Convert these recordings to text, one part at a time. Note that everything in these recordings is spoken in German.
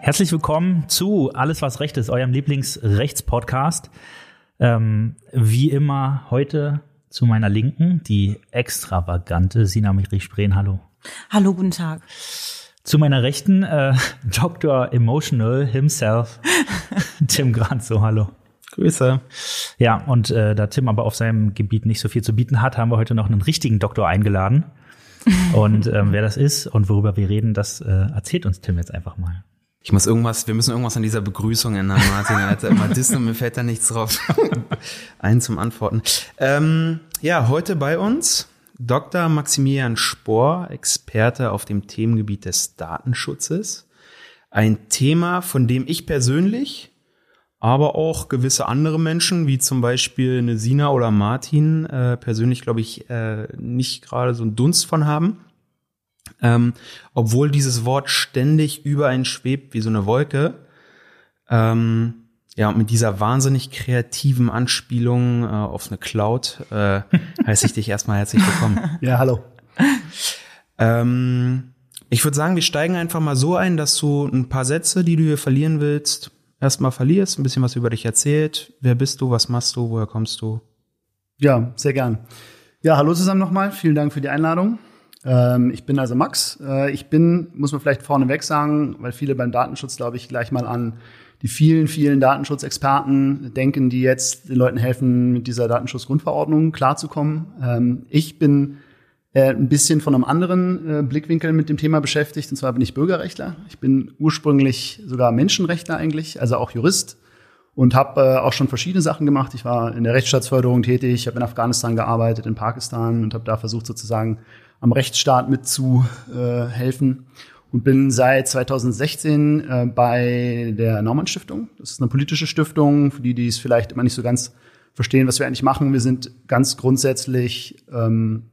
Herzlich willkommen zu Alles, was Recht ist, eurem Lieblingsrechtspodcast. Ähm, wie immer heute zu meiner Linken die extravagante Sina Mitrich-Spreen. Hallo. Hallo, guten Tag. Zu meiner Rechten äh, Dr. Emotional himself, Tim Granzo. Hallo. Grüße. Ja, und äh, da Tim aber auf seinem Gebiet nicht so viel zu bieten hat, haben wir heute noch einen richtigen Doktor eingeladen. Und ähm, wer das ist und worüber wir reden, das äh, erzählt uns Tim jetzt einfach mal. Ich muss irgendwas, wir müssen irgendwas an dieser Begrüßung ändern, Martin. Er hat immer Disney mir fällt da nichts drauf. Ein zum Antworten. Ähm, ja, heute bei uns Dr. Maximilian Spohr, Experte auf dem Themengebiet des Datenschutzes. Ein Thema, von dem ich persönlich, aber auch gewisse andere Menschen, wie zum Beispiel eine Sina oder Martin, äh, persönlich, glaube ich, äh, nicht gerade so einen Dunst von haben. Ähm, obwohl dieses Wort ständig über einen schwebt wie so eine Wolke. Ähm, ja, und mit dieser wahnsinnig kreativen Anspielung äh, auf eine Cloud äh, heiße ich dich erstmal herzlich willkommen. Ja, hallo. Ähm, ich würde sagen, wir steigen einfach mal so ein, dass du ein paar Sätze, die du hier verlieren willst, erstmal verlierst, ein bisschen was über dich erzählt. Wer bist du, was machst du, woher kommst du? Ja, sehr gern. Ja, hallo zusammen nochmal. Vielen Dank für die Einladung. Ähm, ich bin also Max. Äh, ich bin, muss man vielleicht vorneweg sagen, weil viele beim Datenschutz, glaube ich, gleich mal an die vielen, vielen Datenschutzexperten denken, die jetzt den Leuten helfen, mit dieser Datenschutzgrundverordnung klarzukommen. Ähm, ich bin äh, ein bisschen von einem anderen äh, Blickwinkel mit dem Thema beschäftigt. Und zwar bin ich Bürgerrechtler. Ich bin ursprünglich sogar Menschenrechtler eigentlich, also auch Jurist und habe auch schon verschiedene Sachen gemacht. Ich war in der Rechtsstaatsförderung tätig, habe in Afghanistan gearbeitet, in Pakistan und habe da versucht sozusagen am Rechtsstaat mitzuhelfen und bin seit 2016 äh, bei der Naumann Stiftung. Das ist eine politische Stiftung, für die, die es vielleicht immer nicht so ganz verstehen, was wir eigentlich machen. Wir sind ganz grundsätzlich ähm,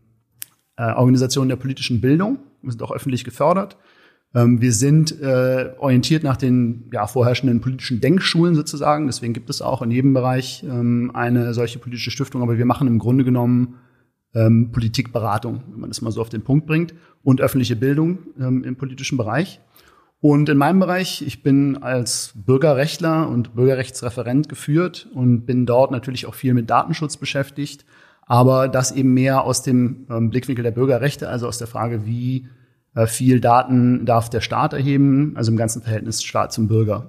äh, Organisation der politischen Bildung. Wir sind auch öffentlich gefördert. Ähm, wir sind äh, orientiert nach den ja, vorherrschenden politischen Denkschulen sozusagen. Deswegen gibt es auch in jedem Bereich ähm, eine solche politische Stiftung. Aber wir machen im Grunde genommen ähm, Politikberatung, wenn man das mal so auf den Punkt bringt, und öffentliche Bildung ähm, im politischen Bereich. Und in meinem Bereich, ich bin als Bürgerrechtler und Bürgerrechtsreferent geführt und bin dort natürlich auch viel mit Datenschutz beschäftigt, aber das eben mehr aus dem ähm, Blickwinkel der Bürgerrechte, also aus der Frage, wie äh, viel Daten darf der Staat erheben, also im ganzen Verhältnis Staat zum Bürger.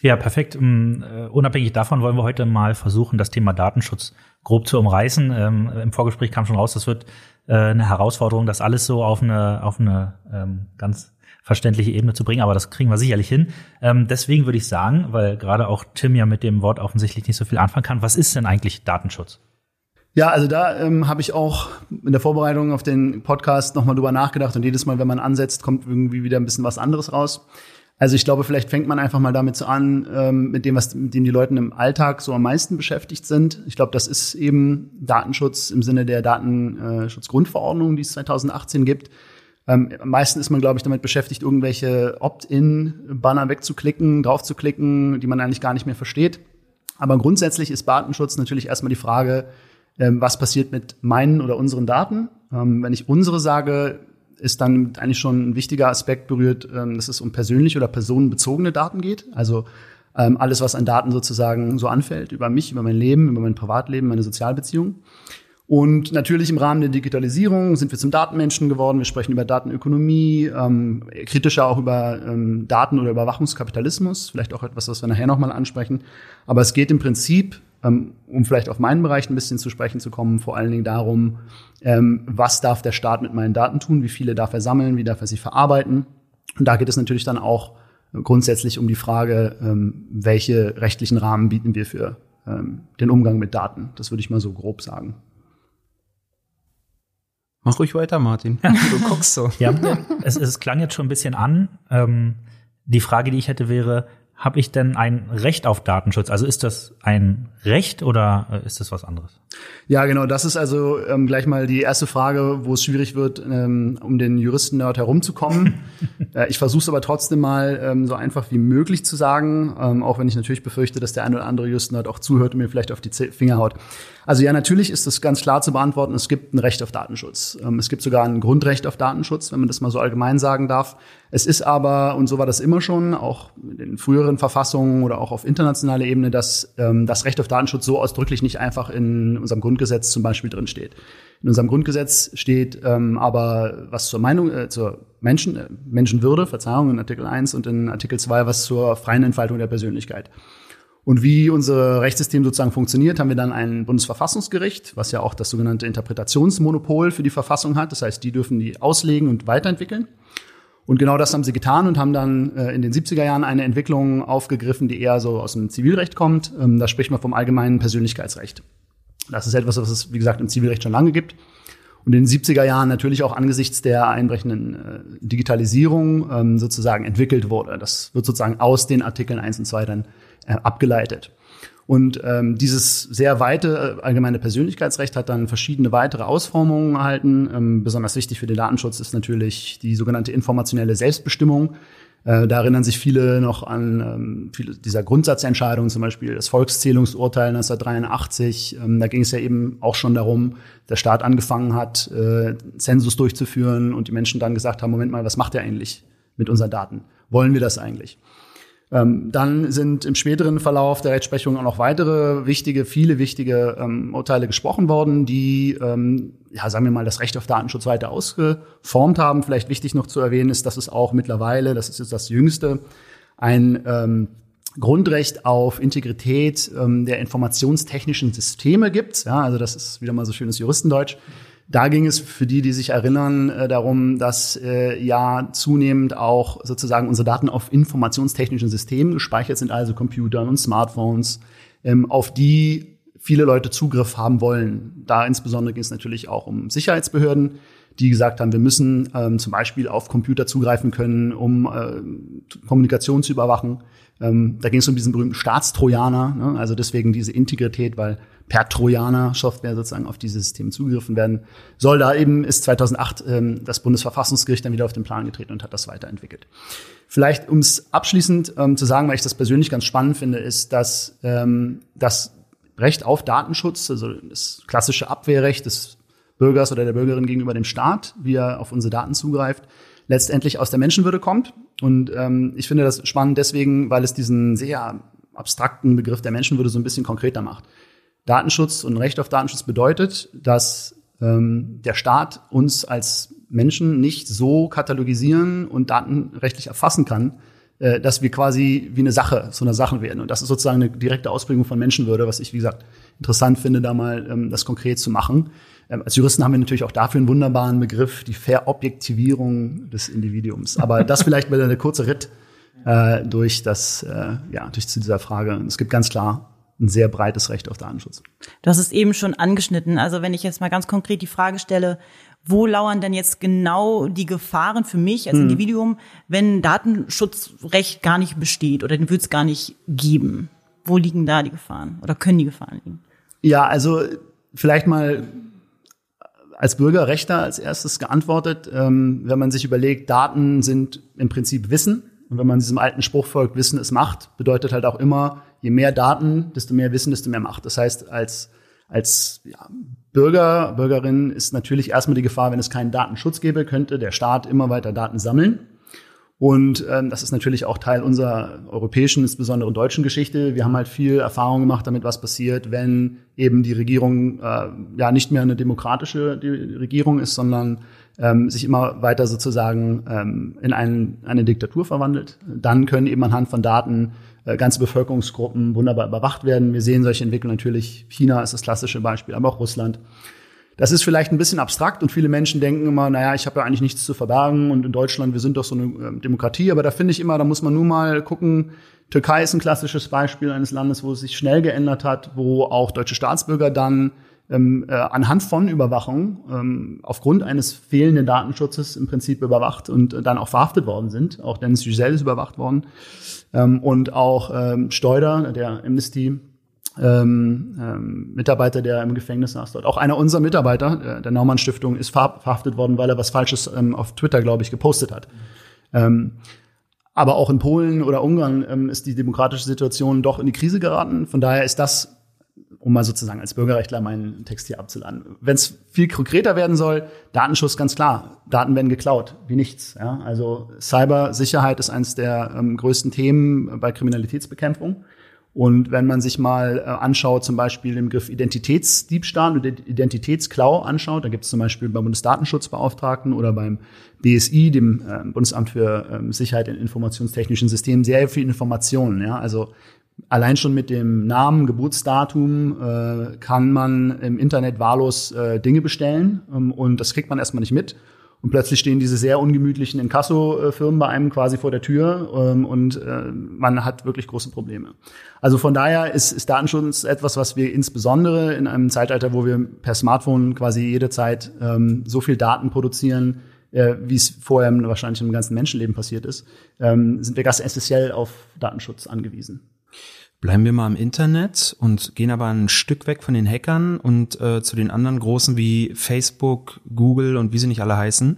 Ja, perfekt. Um, uh, unabhängig davon wollen wir heute mal versuchen, das Thema Datenschutz grob zu umreißen. Ähm, Im Vorgespräch kam schon raus, das wird äh, eine Herausforderung, das alles so auf eine, auf eine ähm, ganz verständliche Ebene zu bringen, aber das kriegen wir sicherlich hin. Ähm, deswegen würde ich sagen, weil gerade auch Tim ja mit dem Wort offensichtlich nicht so viel anfangen kann, was ist denn eigentlich Datenschutz? Ja, also da ähm, habe ich auch in der Vorbereitung auf den Podcast nochmal drüber nachgedacht und jedes Mal, wenn man ansetzt, kommt irgendwie wieder ein bisschen was anderes raus. Also ich glaube, vielleicht fängt man einfach mal damit so an, ähm, mit dem, was mit dem die Leute im Alltag so am meisten beschäftigt sind. Ich glaube, das ist eben Datenschutz im Sinne der Datenschutzgrundverordnung, die es 2018 gibt. Ähm, am meisten ist man, glaube ich, damit beschäftigt, irgendwelche Opt-in-Banner wegzuklicken, draufzuklicken, die man eigentlich gar nicht mehr versteht. Aber grundsätzlich ist Datenschutz natürlich erstmal die Frage, ähm, was passiert mit meinen oder unseren Daten. Ähm, wenn ich unsere sage, ist dann eigentlich schon ein wichtiger Aspekt berührt, ähm, dass es um persönliche oder personenbezogene Daten geht. Also ähm, alles, was an Daten sozusagen so anfällt, über mich, über mein Leben, über mein Privatleben, meine Sozialbeziehungen. Und natürlich im Rahmen der Digitalisierung sind wir zum Datenmenschen geworden. Wir sprechen über Datenökonomie, ähm, kritischer auch über ähm, Daten- oder Überwachungskapitalismus, vielleicht auch etwas, was wir nachher nochmal ansprechen. Aber es geht im Prinzip um vielleicht auf meinen Bereich ein bisschen zu sprechen zu kommen, vor allen Dingen darum, ähm, was darf der Staat mit meinen Daten tun, wie viele darf er sammeln, wie darf er sie verarbeiten. Und da geht es natürlich dann auch grundsätzlich um die Frage, ähm, welche rechtlichen Rahmen bieten wir für den Umgang mit Daten. Das würde ich mal so grob sagen. Mach ruhig weiter, Martin. Du guckst so. Ja, es, es klang jetzt schon ein bisschen an. Ähm, die Frage, die ich hätte, wäre, habe ich denn ein Recht auf Datenschutz? Also ist das ein Recht oder äh, ist das was anderes? Ja, genau. Das ist also ähm, gleich mal die erste Frage, wo es schwierig wird, ähm, um den Juristen dort herumzukommen. äh, ich versuche es aber trotzdem mal ähm, so einfach wie möglich zu sagen, ähm, auch wenn ich natürlich befürchte, dass der eine oder andere Juristen dort auch zuhört und mir vielleicht auf die Finger haut. Also ja, natürlich ist das ganz klar zu beantworten. Es gibt ein Recht auf Datenschutz. Ähm, es gibt sogar ein Grundrecht auf Datenschutz, wenn man das mal so allgemein sagen darf. Es ist aber, und so war das immer schon, auch in früheren Verfassungen oder auch auf internationaler Ebene, dass ähm, das Recht auf Datenschutz so ausdrücklich nicht einfach in unserem Grundgesetz zum Beispiel drin steht. In unserem Grundgesetz steht ähm, aber was zur Meinung, äh, zur Menschen, äh, Menschenwürde, Verzeihung in Artikel 1 und in Artikel 2 was zur freien Entfaltung der Persönlichkeit. Und wie unser Rechtssystem sozusagen funktioniert, haben wir dann ein Bundesverfassungsgericht, was ja auch das sogenannte Interpretationsmonopol für die Verfassung hat. Das heißt, die dürfen die auslegen und weiterentwickeln. Und genau das haben sie getan und haben dann äh, in den 70er Jahren eine Entwicklung aufgegriffen, die eher so aus dem Zivilrecht kommt. Ähm, da spricht man vom allgemeinen Persönlichkeitsrecht. Das ist etwas, was es, wie gesagt, im Zivilrecht schon lange gibt. Und in den 70er Jahren natürlich auch angesichts der einbrechenden äh, Digitalisierung ähm, sozusagen entwickelt wurde. Das wird sozusagen aus den Artikeln 1 und 2 dann äh, abgeleitet. Und ähm, dieses sehr weite äh, allgemeine Persönlichkeitsrecht hat dann verschiedene weitere Ausformungen erhalten. Ähm, besonders wichtig für den Datenschutz ist natürlich die sogenannte informationelle Selbstbestimmung. Äh, da erinnern sich viele noch an ähm, viele dieser Grundsatzentscheidungen, zum Beispiel das Volkszählungsurteil 1983. Ähm, da ging es ja eben auch schon darum, der Staat angefangen hat, äh, Zensus durchzuführen und die Menschen dann gesagt haben, Moment mal, was macht er eigentlich mit unseren Daten? Wollen wir das eigentlich? Ähm, dann sind im späteren Verlauf der Rechtsprechung auch noch weitere wichtige, viele wichtige ähm, Urteile gesprochen worden, die, ähm, ja, sagen wir mal, das Recht auf Datenschutz weiter ausgeformt haben. Vielleicht wichtig noch zu erwähnen ist, dass es auch mittlerweile, das ist jetzt das Jüngste, ein ähm, Grundrecht auf Integrität ähm, der informationstechnischen Systeme gibt. Ja, also das ist wieder mal so schönes Juristendeutsch. Da ging es für die, die sich erinnern, äh, darum, dass äh, ja zunehmend auch sozusagen unsere Daten auf informationstechnischen Systemen gespeichert sind, also Computern und Smartphones, ähm, auf die viele Leute Zugriff haben wollen. Da insbesondere ging es natürlich auch um Sicherheitsbehörden, die gesagt haben, wir müssen ähm, zum Beispiel auf Computer zugreifen können, um äh, Kommunikation zu überwachen. Ähm, da ging es um diesen berühmten Staatstrojaner, ne? also deswegen diese Integrität, weil per Trojaner Software sozusagen auf diese Systeme zugegriffen werden soll. Da eben ist 2008 ähm, das Bundesverfassungsgericht dann wieder auf den Plan getreten und hat das weiterentwickelt. Vielleicht, um es abschließend ähm, zu sagen, weil ich das persönlich ganz spannend finde, ist, dass ähm, das Recht auf Datenschutz, also das klassische Abwehrrecht des Bürgers oder der Bürgerin gegenüber dem Staat, wie er auf unsere Daten zugreift, letztendlich aus der Menschenwürde kommt. Und ähm, ich finde das spannend deswegen, weil es diesen sehr abstrakten Begriff der Menschenwürde so ein bisschen konkreter macht. Datenschutz und Recht auf Datenschutz bedeutet, dass ähm, der Staat uns als Menschen nicht so katalogisieren und datenrechtlich erfassen kann, äh, dass wir quasi wie eine Sache, so eine Sache werden. Und das ist sozusagen eine direkte Ausprägung von Menschenwürde, was ich, wie gesagt, interessant finde, da mal ähm, das konkret zu machen. Ähm, als Juristen haben wir natürlich auch dafür einen wunderbaren Begriff, die Verobjektivierung des Individuums. Aber das vielleicht mal eine kurze Ritt äh, durch das, äh, ja, durch zu dieser Frage. Es gibt ganz klar ein sehr breites Recht auf Datenschutz. Du hast es eben schon angeschnitten. Also wenn ich jetzt mal ganz konkret die Frage stelle, wo lauern denn jetzt genau die Gefahren für mich als hm. Individuum, wenn Datenschutzrecht gar nicht besteht oder den wird es gar nicht geben? Wo liegen da die Gefahren oder können die Gefahren liegen? Ja, also vielleicht mal als Bürgerrechter als erstes geantwortet, ähm, wenn man sich überlegt, Daten sind im Prinzip Wissen. Und wenn man diesem alten Spruch folgt, Wissen ist Macht, bedeutet halt auch immer, je mehr Daten, desto mehr Wissen, desto mehr Macht. Das heißt, als, als ja, Bürger, Bürgerin ist natürlich erstmal die Gefahr, wenn es keinen Datenschutz gäbe, könnte der Staat immer weiter Daten sammeln. Und ähm, das ist natürlich auch Teil unserer europäischen, insbesondere deutschen Geschichte. Wir haben halt viel Erfahrung gemacht damit, was passiert, wenn eben die Regierung äh, ja nicht mehr eine demokratische Regierung ist, sondern ähm, sich immer weiter sozusagen ähm, in ein, eine Diktatur verwandelt. Dann können eben anhand von Daten äh, ganze Bevölkerungsgruppen wunderbar überwacht werden. Wir sehen solche Entwicklungen natürlich. China ist das klassische Beispiel, aber auch Russland. Das ist vielleicht ein bisschen abstrakt und viele Menschen denken immer, naja, ich habe ja eigentlich nichts zu verbergen und in Deutschland, wir sind doch so eine ähm, Demokratie, aber da finde ich immer, da muss man nur mal gucken, Türkei ist ein klassisches Beispiel eines Landes, wo es sich schnell geändert hat, wo auch deutsche Staatsbürger dann ähm, äh, anhand von Überwachung ähm, aufgrund eines fehlenden Datenschutzes im Prinzip überwacht und äh, dann auch verhaftet worden sind. Auch Dennis Yücel ist überwacht worden. Ähm, und auch ähm, Steuder, der Amnesty ähm, ähm, Mitarbeiter, der im Gefängnis saß dort. Auch einer unserer Mitarbeiter der, der Naumann Stiftung ist verhaftet worden, weil er was Falsches ähm, auf Twitter, glaube ich, gepostet hat. Ähm, aber auch in Polen oder Ungarn ähm, ist die demokratische Situation doch in die Krise geraten. Von daher ist das, um mal sozusagen als Bürgerrechtler meinen Text hier abzuladen. Wenn es viel konkreter werden soll, Datenschutz ganz klar. Daten werden geklaut, wie nichts. Ja? Also Cybersicherheit ist eines der ähm, größten Themen bei Kriminalitätsbekämpfung. Und wenn man sich mal äh, anschaut, zum Beispiel den Begriff Identitätsdiebstahl oder Identitätsklau anschaut, da gibt es zum Beispiel beim Bundesdatenschutzbeauftragten oder beim BSI, dem äh, Bundesamt für ähm, Sicherheit in informationstechnischen Systemen, sehr viel Informationen. Ja? Also allein schon mit dem Namen, Geburtsdatum äh, kann man im Internet wahllos äh, Dinge bestellen ähm, und das kriegt man erstmal nicht mit. Und plötzlich stehen diese sehr ungemütlichen Inkasso-Firmen bei einem quasi vor der Tür ähm, und äh, man hat wirklich große Probleme. Also von daher ist, ist Datenschutz etwas, was wir insbesondere in einem Zeitalter, wo wir per Smartphone quasi jederzeit ähm, so viel Daten produzieren, äh, wie es vorher wahrscheinlich im ganzen Menschenleben passiert ist, ähm, sind wir ganz essentiell auf Datenschutz angewiesen. Bleiben wir mal im Internet und gehen aber ein Stück weg von den Hackern und äh, zu den anderen großen wie Facebook, Google und wie sie nicht alle heißen.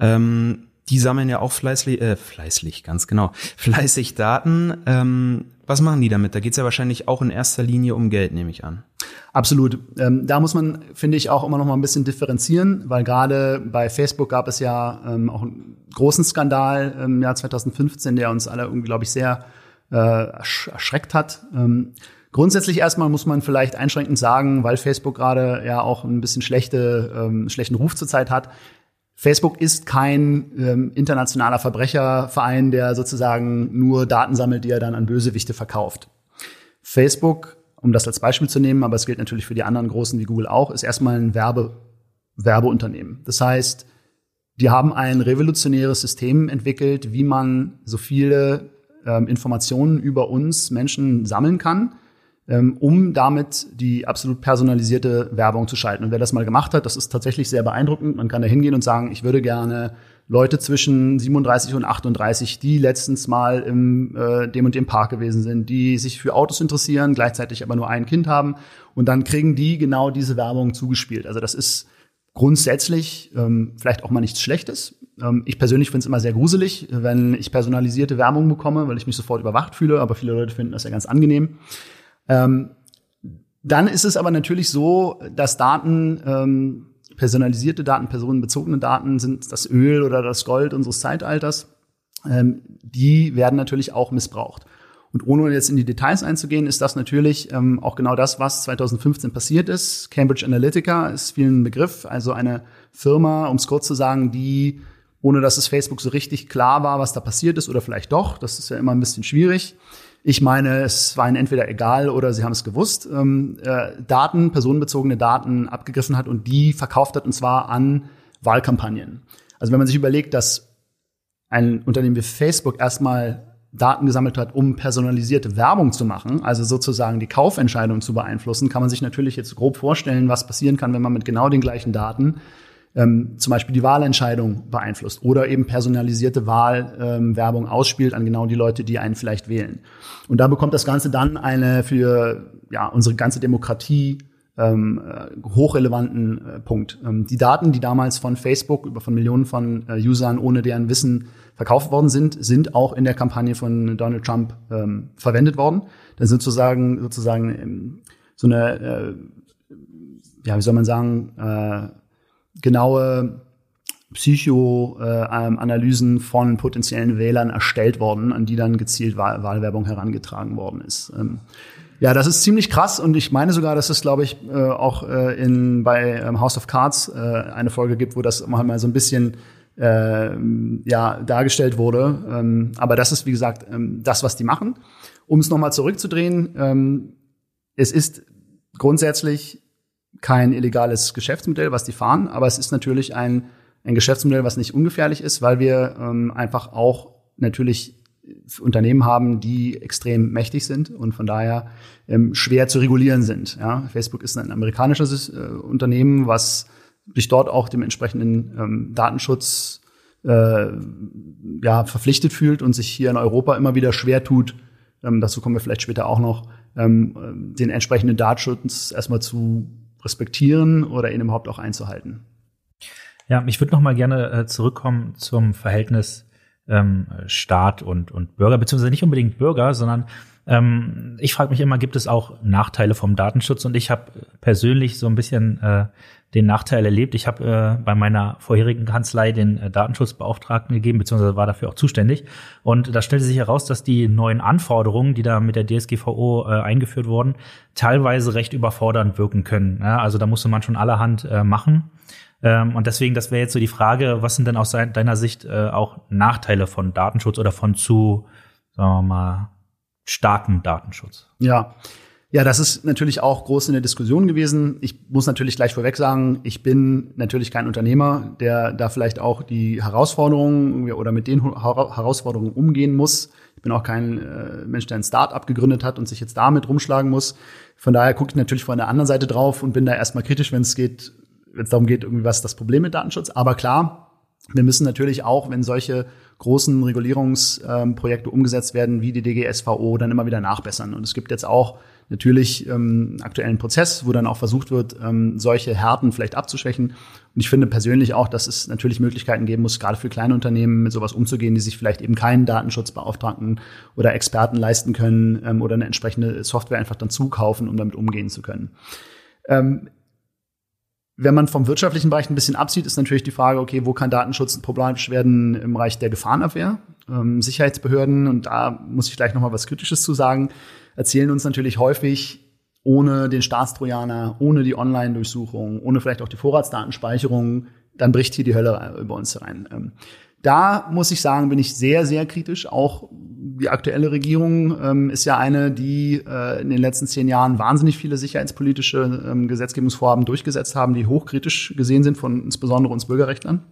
Ähm, die sammeln ja auch fleißig, äh, fleißig, ganz genau, fleißig Daten. Ähm, was machen die damit? Da geht's ja wahrscheinlich auch in erster Linie um Geld, nehme ich an. Absolut. Ähm, da muss man, finde ich, auch immer noch mal ein bisschen differenzieren, weil gerade bei Facebook gab es ja ähm, auch einen großen Skandal im Jahr 2015, der uns alle irgendwie, glaube ich, sehr äh, erschreckt hat. Ähm, grundsätzlich erstmal muss man vielleicht einschränkend sagen, weil Facebook gerade ja auch ein bisschen schlechte, ähm, schlechten Ruf zurzeit hat. Facebook ist kein ähm, internationaler Verbrecherverein, der sozusagen nur Daten sammelt, die er dann an Bösewichte verkauft. Facebook, um das als Beispiel zu nehmen, aber es gilt natürlich für die anderen großen wie Google auch, ist erstmal ein Werbe, Werbeunternehmen. Das heißt, die haben ein revolutionäres System entwickelt, wie man so viele ähm, Informationen über uns Menschen sammeln kann, ähm, um damit die absolut personalisierte Werbung zu schalten. Und wer das mal gemacht hat, das ist tatsächlich sehr beeindruckend. Man kann da hingehen und sagen, ich würde gerne Leute zwischen 37 und 38, die letztens mal im äh, dem und dem Park gewesen sind, die sich für Autos interessieren, gleichzeitig aber nur ein Kind haben. Und dann kriegen die genau diese Werbung zugespielt. Also das ist grundsätzlich ähm, vielleicht auch mal nichts Schlechtes. Ähm, ich persönlich finde es immer sehr gruselig, wenn ich personalisierte Werbung bekomme, weil ich mich sofort überwacht fühle, aber viele Leute finden das ja ganz angenehm. Ähm, dann ist es aber natürlich so, dass Daten, ähm, personalisierte Daten, personenbezogene Daten sind das Öl oder das Gold unseres Zeitalters. Ähm, die werden natürlich auch missbraucht. Und ohne jetzt in die Details einzugehen, ist das natürlich ähm, auch genau das, was 2015 passiert ist. Cambridge Analytica ist vielen Begriff, also eine Firma, um es kurz zu sagen, die, ohne dass es Facebook so richtig klar war, was da passiert ist, oder vielleicht doch, das ist ja immer ein bisschen schwierig. Ich meine, es war ihnen entweder egal oder sie haben es gewusst, ähm, äh, Daten, personenbezogene Daten abgegriffen hat und die verkauft hat, und zwar an Wahlkampagnen. Also wenn man sich überlegt, dass ein Unternehmen wie Facebook erstmal Daten gesammelt hat, um personalisierte Werbung zu machen, also sozusagen die Kaufentscheidung zu beeinflussen, kann man sich natürlich jetzt grob vorstellen, was passieren kann, wenn man mit genau den gleichen Daten ähm, zum Beispiel die Wahlentscheidung beeinflusst oder eben personalisierte Wahlwerbung ähm, ausspielt an genau die Leute, die einen vielleicht wählen. Und da bekommt das Ganze dann eine für ja, unsere ganze Demokratie ähm, äh, hochrelevanten äh, Punkt. Ähm, die Daten, die damals von Facebook über von Millionen von äh, Usern ohne deren Wissen verkauft worden sind, sind auch in der Kampagne von Donald Trump ähm, verwendet worden. Das sind sozusagen sozusagen ähm, so eine, äh, ja, wie soll man sagen, äh, genaue Psychoanalysen äh, von potenziellen Wählern erstellt worden, an die dann gezielt Wahl Wahlwerbung herangetragen worden ist. Ähm, ja, das ist ziemlich krass und ich meine sogar, dass es, glaube ich, äh, auch äh, in bei ähm, House of Cards äh, eine Folge gibt, wo das mal so ein bisschen äh, ja, dargestellt wurde. Ähm, aber das ist, wie gesagt, ähm, das, was die machen. Um es nochmal zurückzudrehen, es ist grundsätzlich kein illegales Geschäftsmodell, was die fahren, aber es ist natürlich ein, ein Geschäftsmodell, was nicht ungefährlich ist, weil wir einfach auch natürlich Unternehmen haben, die extrem mächtig sind und von daher ähm, schwer zu regulieren sind. Ja? Facebook ist ein amerikanisches äh, Unternehmen, was sich dort auch dem entsprechenden ähm, Datenschutz äh, ja, verpflichtet fühlt und sich hier in Europa immer wieder schwer tut, ähm, dazu kommen wir vielleicht später auch noch, ähm, den entsprechenden Datenschutz erstmal zu respektieren oder ihn überhaupt auch einzuhalten. Ja, ich würde noch mal gerne äh, zurückkommen zum Verhältnis ähm, Staat und, und Bürger, beziehungsweise nicht unbedingt Bürger, sondern ähm, ich frage mich immer, gibt es auch Nachteile vom Datenschutz? Und ich habe persönlich so ein bisschen äh, den Nachteil erlebt. Ich habe äh, bei meiner vorherigen Kanzlei den äh, Datenschutzbeauftragten gegeben, beziehungsweise war dafür auch zuständig. Und da stellte sich heraus, dass die neuen Anforderungen, die da mit der DSGVO äh, eingeführt wurden, teilweise recht überfordernd wirken können. Ja, also da musste man schon allerhand äh, machen. Ähm, und deswegen, das wäre jetzt so die Frage, was sind denn aus deiner Sicht äh, auch Nachteile von Datenschutz oder von zu, sagen wir mal, starkem Datenschutz? Ja. Ja, das ist natürlich auch groß in der Diskussion gewesen. Ich muss natürlich gleich vorweg sagen, ich bin natürlich kein Unternehmer, der da vielleicht auch die Herausforderungen oder mit den Herausforderungen umgehen muss. Ich bin auch kein äh, Mensch, der ein Start-up gegründet hat und sich jetzt damit rumschlagen muss. Von daher gucke ich natürlich von der anderen Seite drauf und bin da erstmal kritisch, wenn es geht, wenn es darum geht, irgendwie was das Problem mit Datenschutz. Aber klar, wir müssen natürlich auch, wenn solche großen Regulierungsprojekte ähm, umgesetzt werden, wie die DGSVO, dann immer wieder nachbessern. Und es gibt jetzt auch natürlich ähm, aktuellen Prozess, wo dann auch versucht wird, ähm, solche Härten vielleicht abzuschwächen. Und ich finde persönlich auch, dass es natürlich Möglichkeiten geben muss, gerade für kleine Unternehmen mit sowas umzugehen, die sich vielleicht eben keinen Datenschutzbeauftragten oder Experten leisten können ähm, oder eine entsprechende Software einfach dann zukaufen, um damit umgehen zu können. Ähm, wenn man vom wirtschaftlichen Bereich ein bisschen absieht, ist natürlich die Frage, okay, wo kann Datenschutz problematisch werden im Bereich der Gefahrenabwehr? Ähm, Sicherheitsbehörden, und da muss ich gleich noch mal was Kritisches zu sagen, erzählen uns natürlich häufig, ohne den Staatstrojaner, ohne die Online-Durchsuchung, ohne vielleicht auch die Vorratsdatenspeicherung, dann bricht hier die Hölle über uns herein. Ähm, da muss ich sagen, bin ich sehr, sehr kritisch. Auch die aktuelle Regierung ähm, ist ja eine, die äh, in den letzten zehn Jahren wahnsinnig viele sicherheitspolitische ähm, Gesetzgebungsvorhaben durchgesetzt haben, die hochkritisch gesehen sind von insbesondere uns Bürgerrechtlern.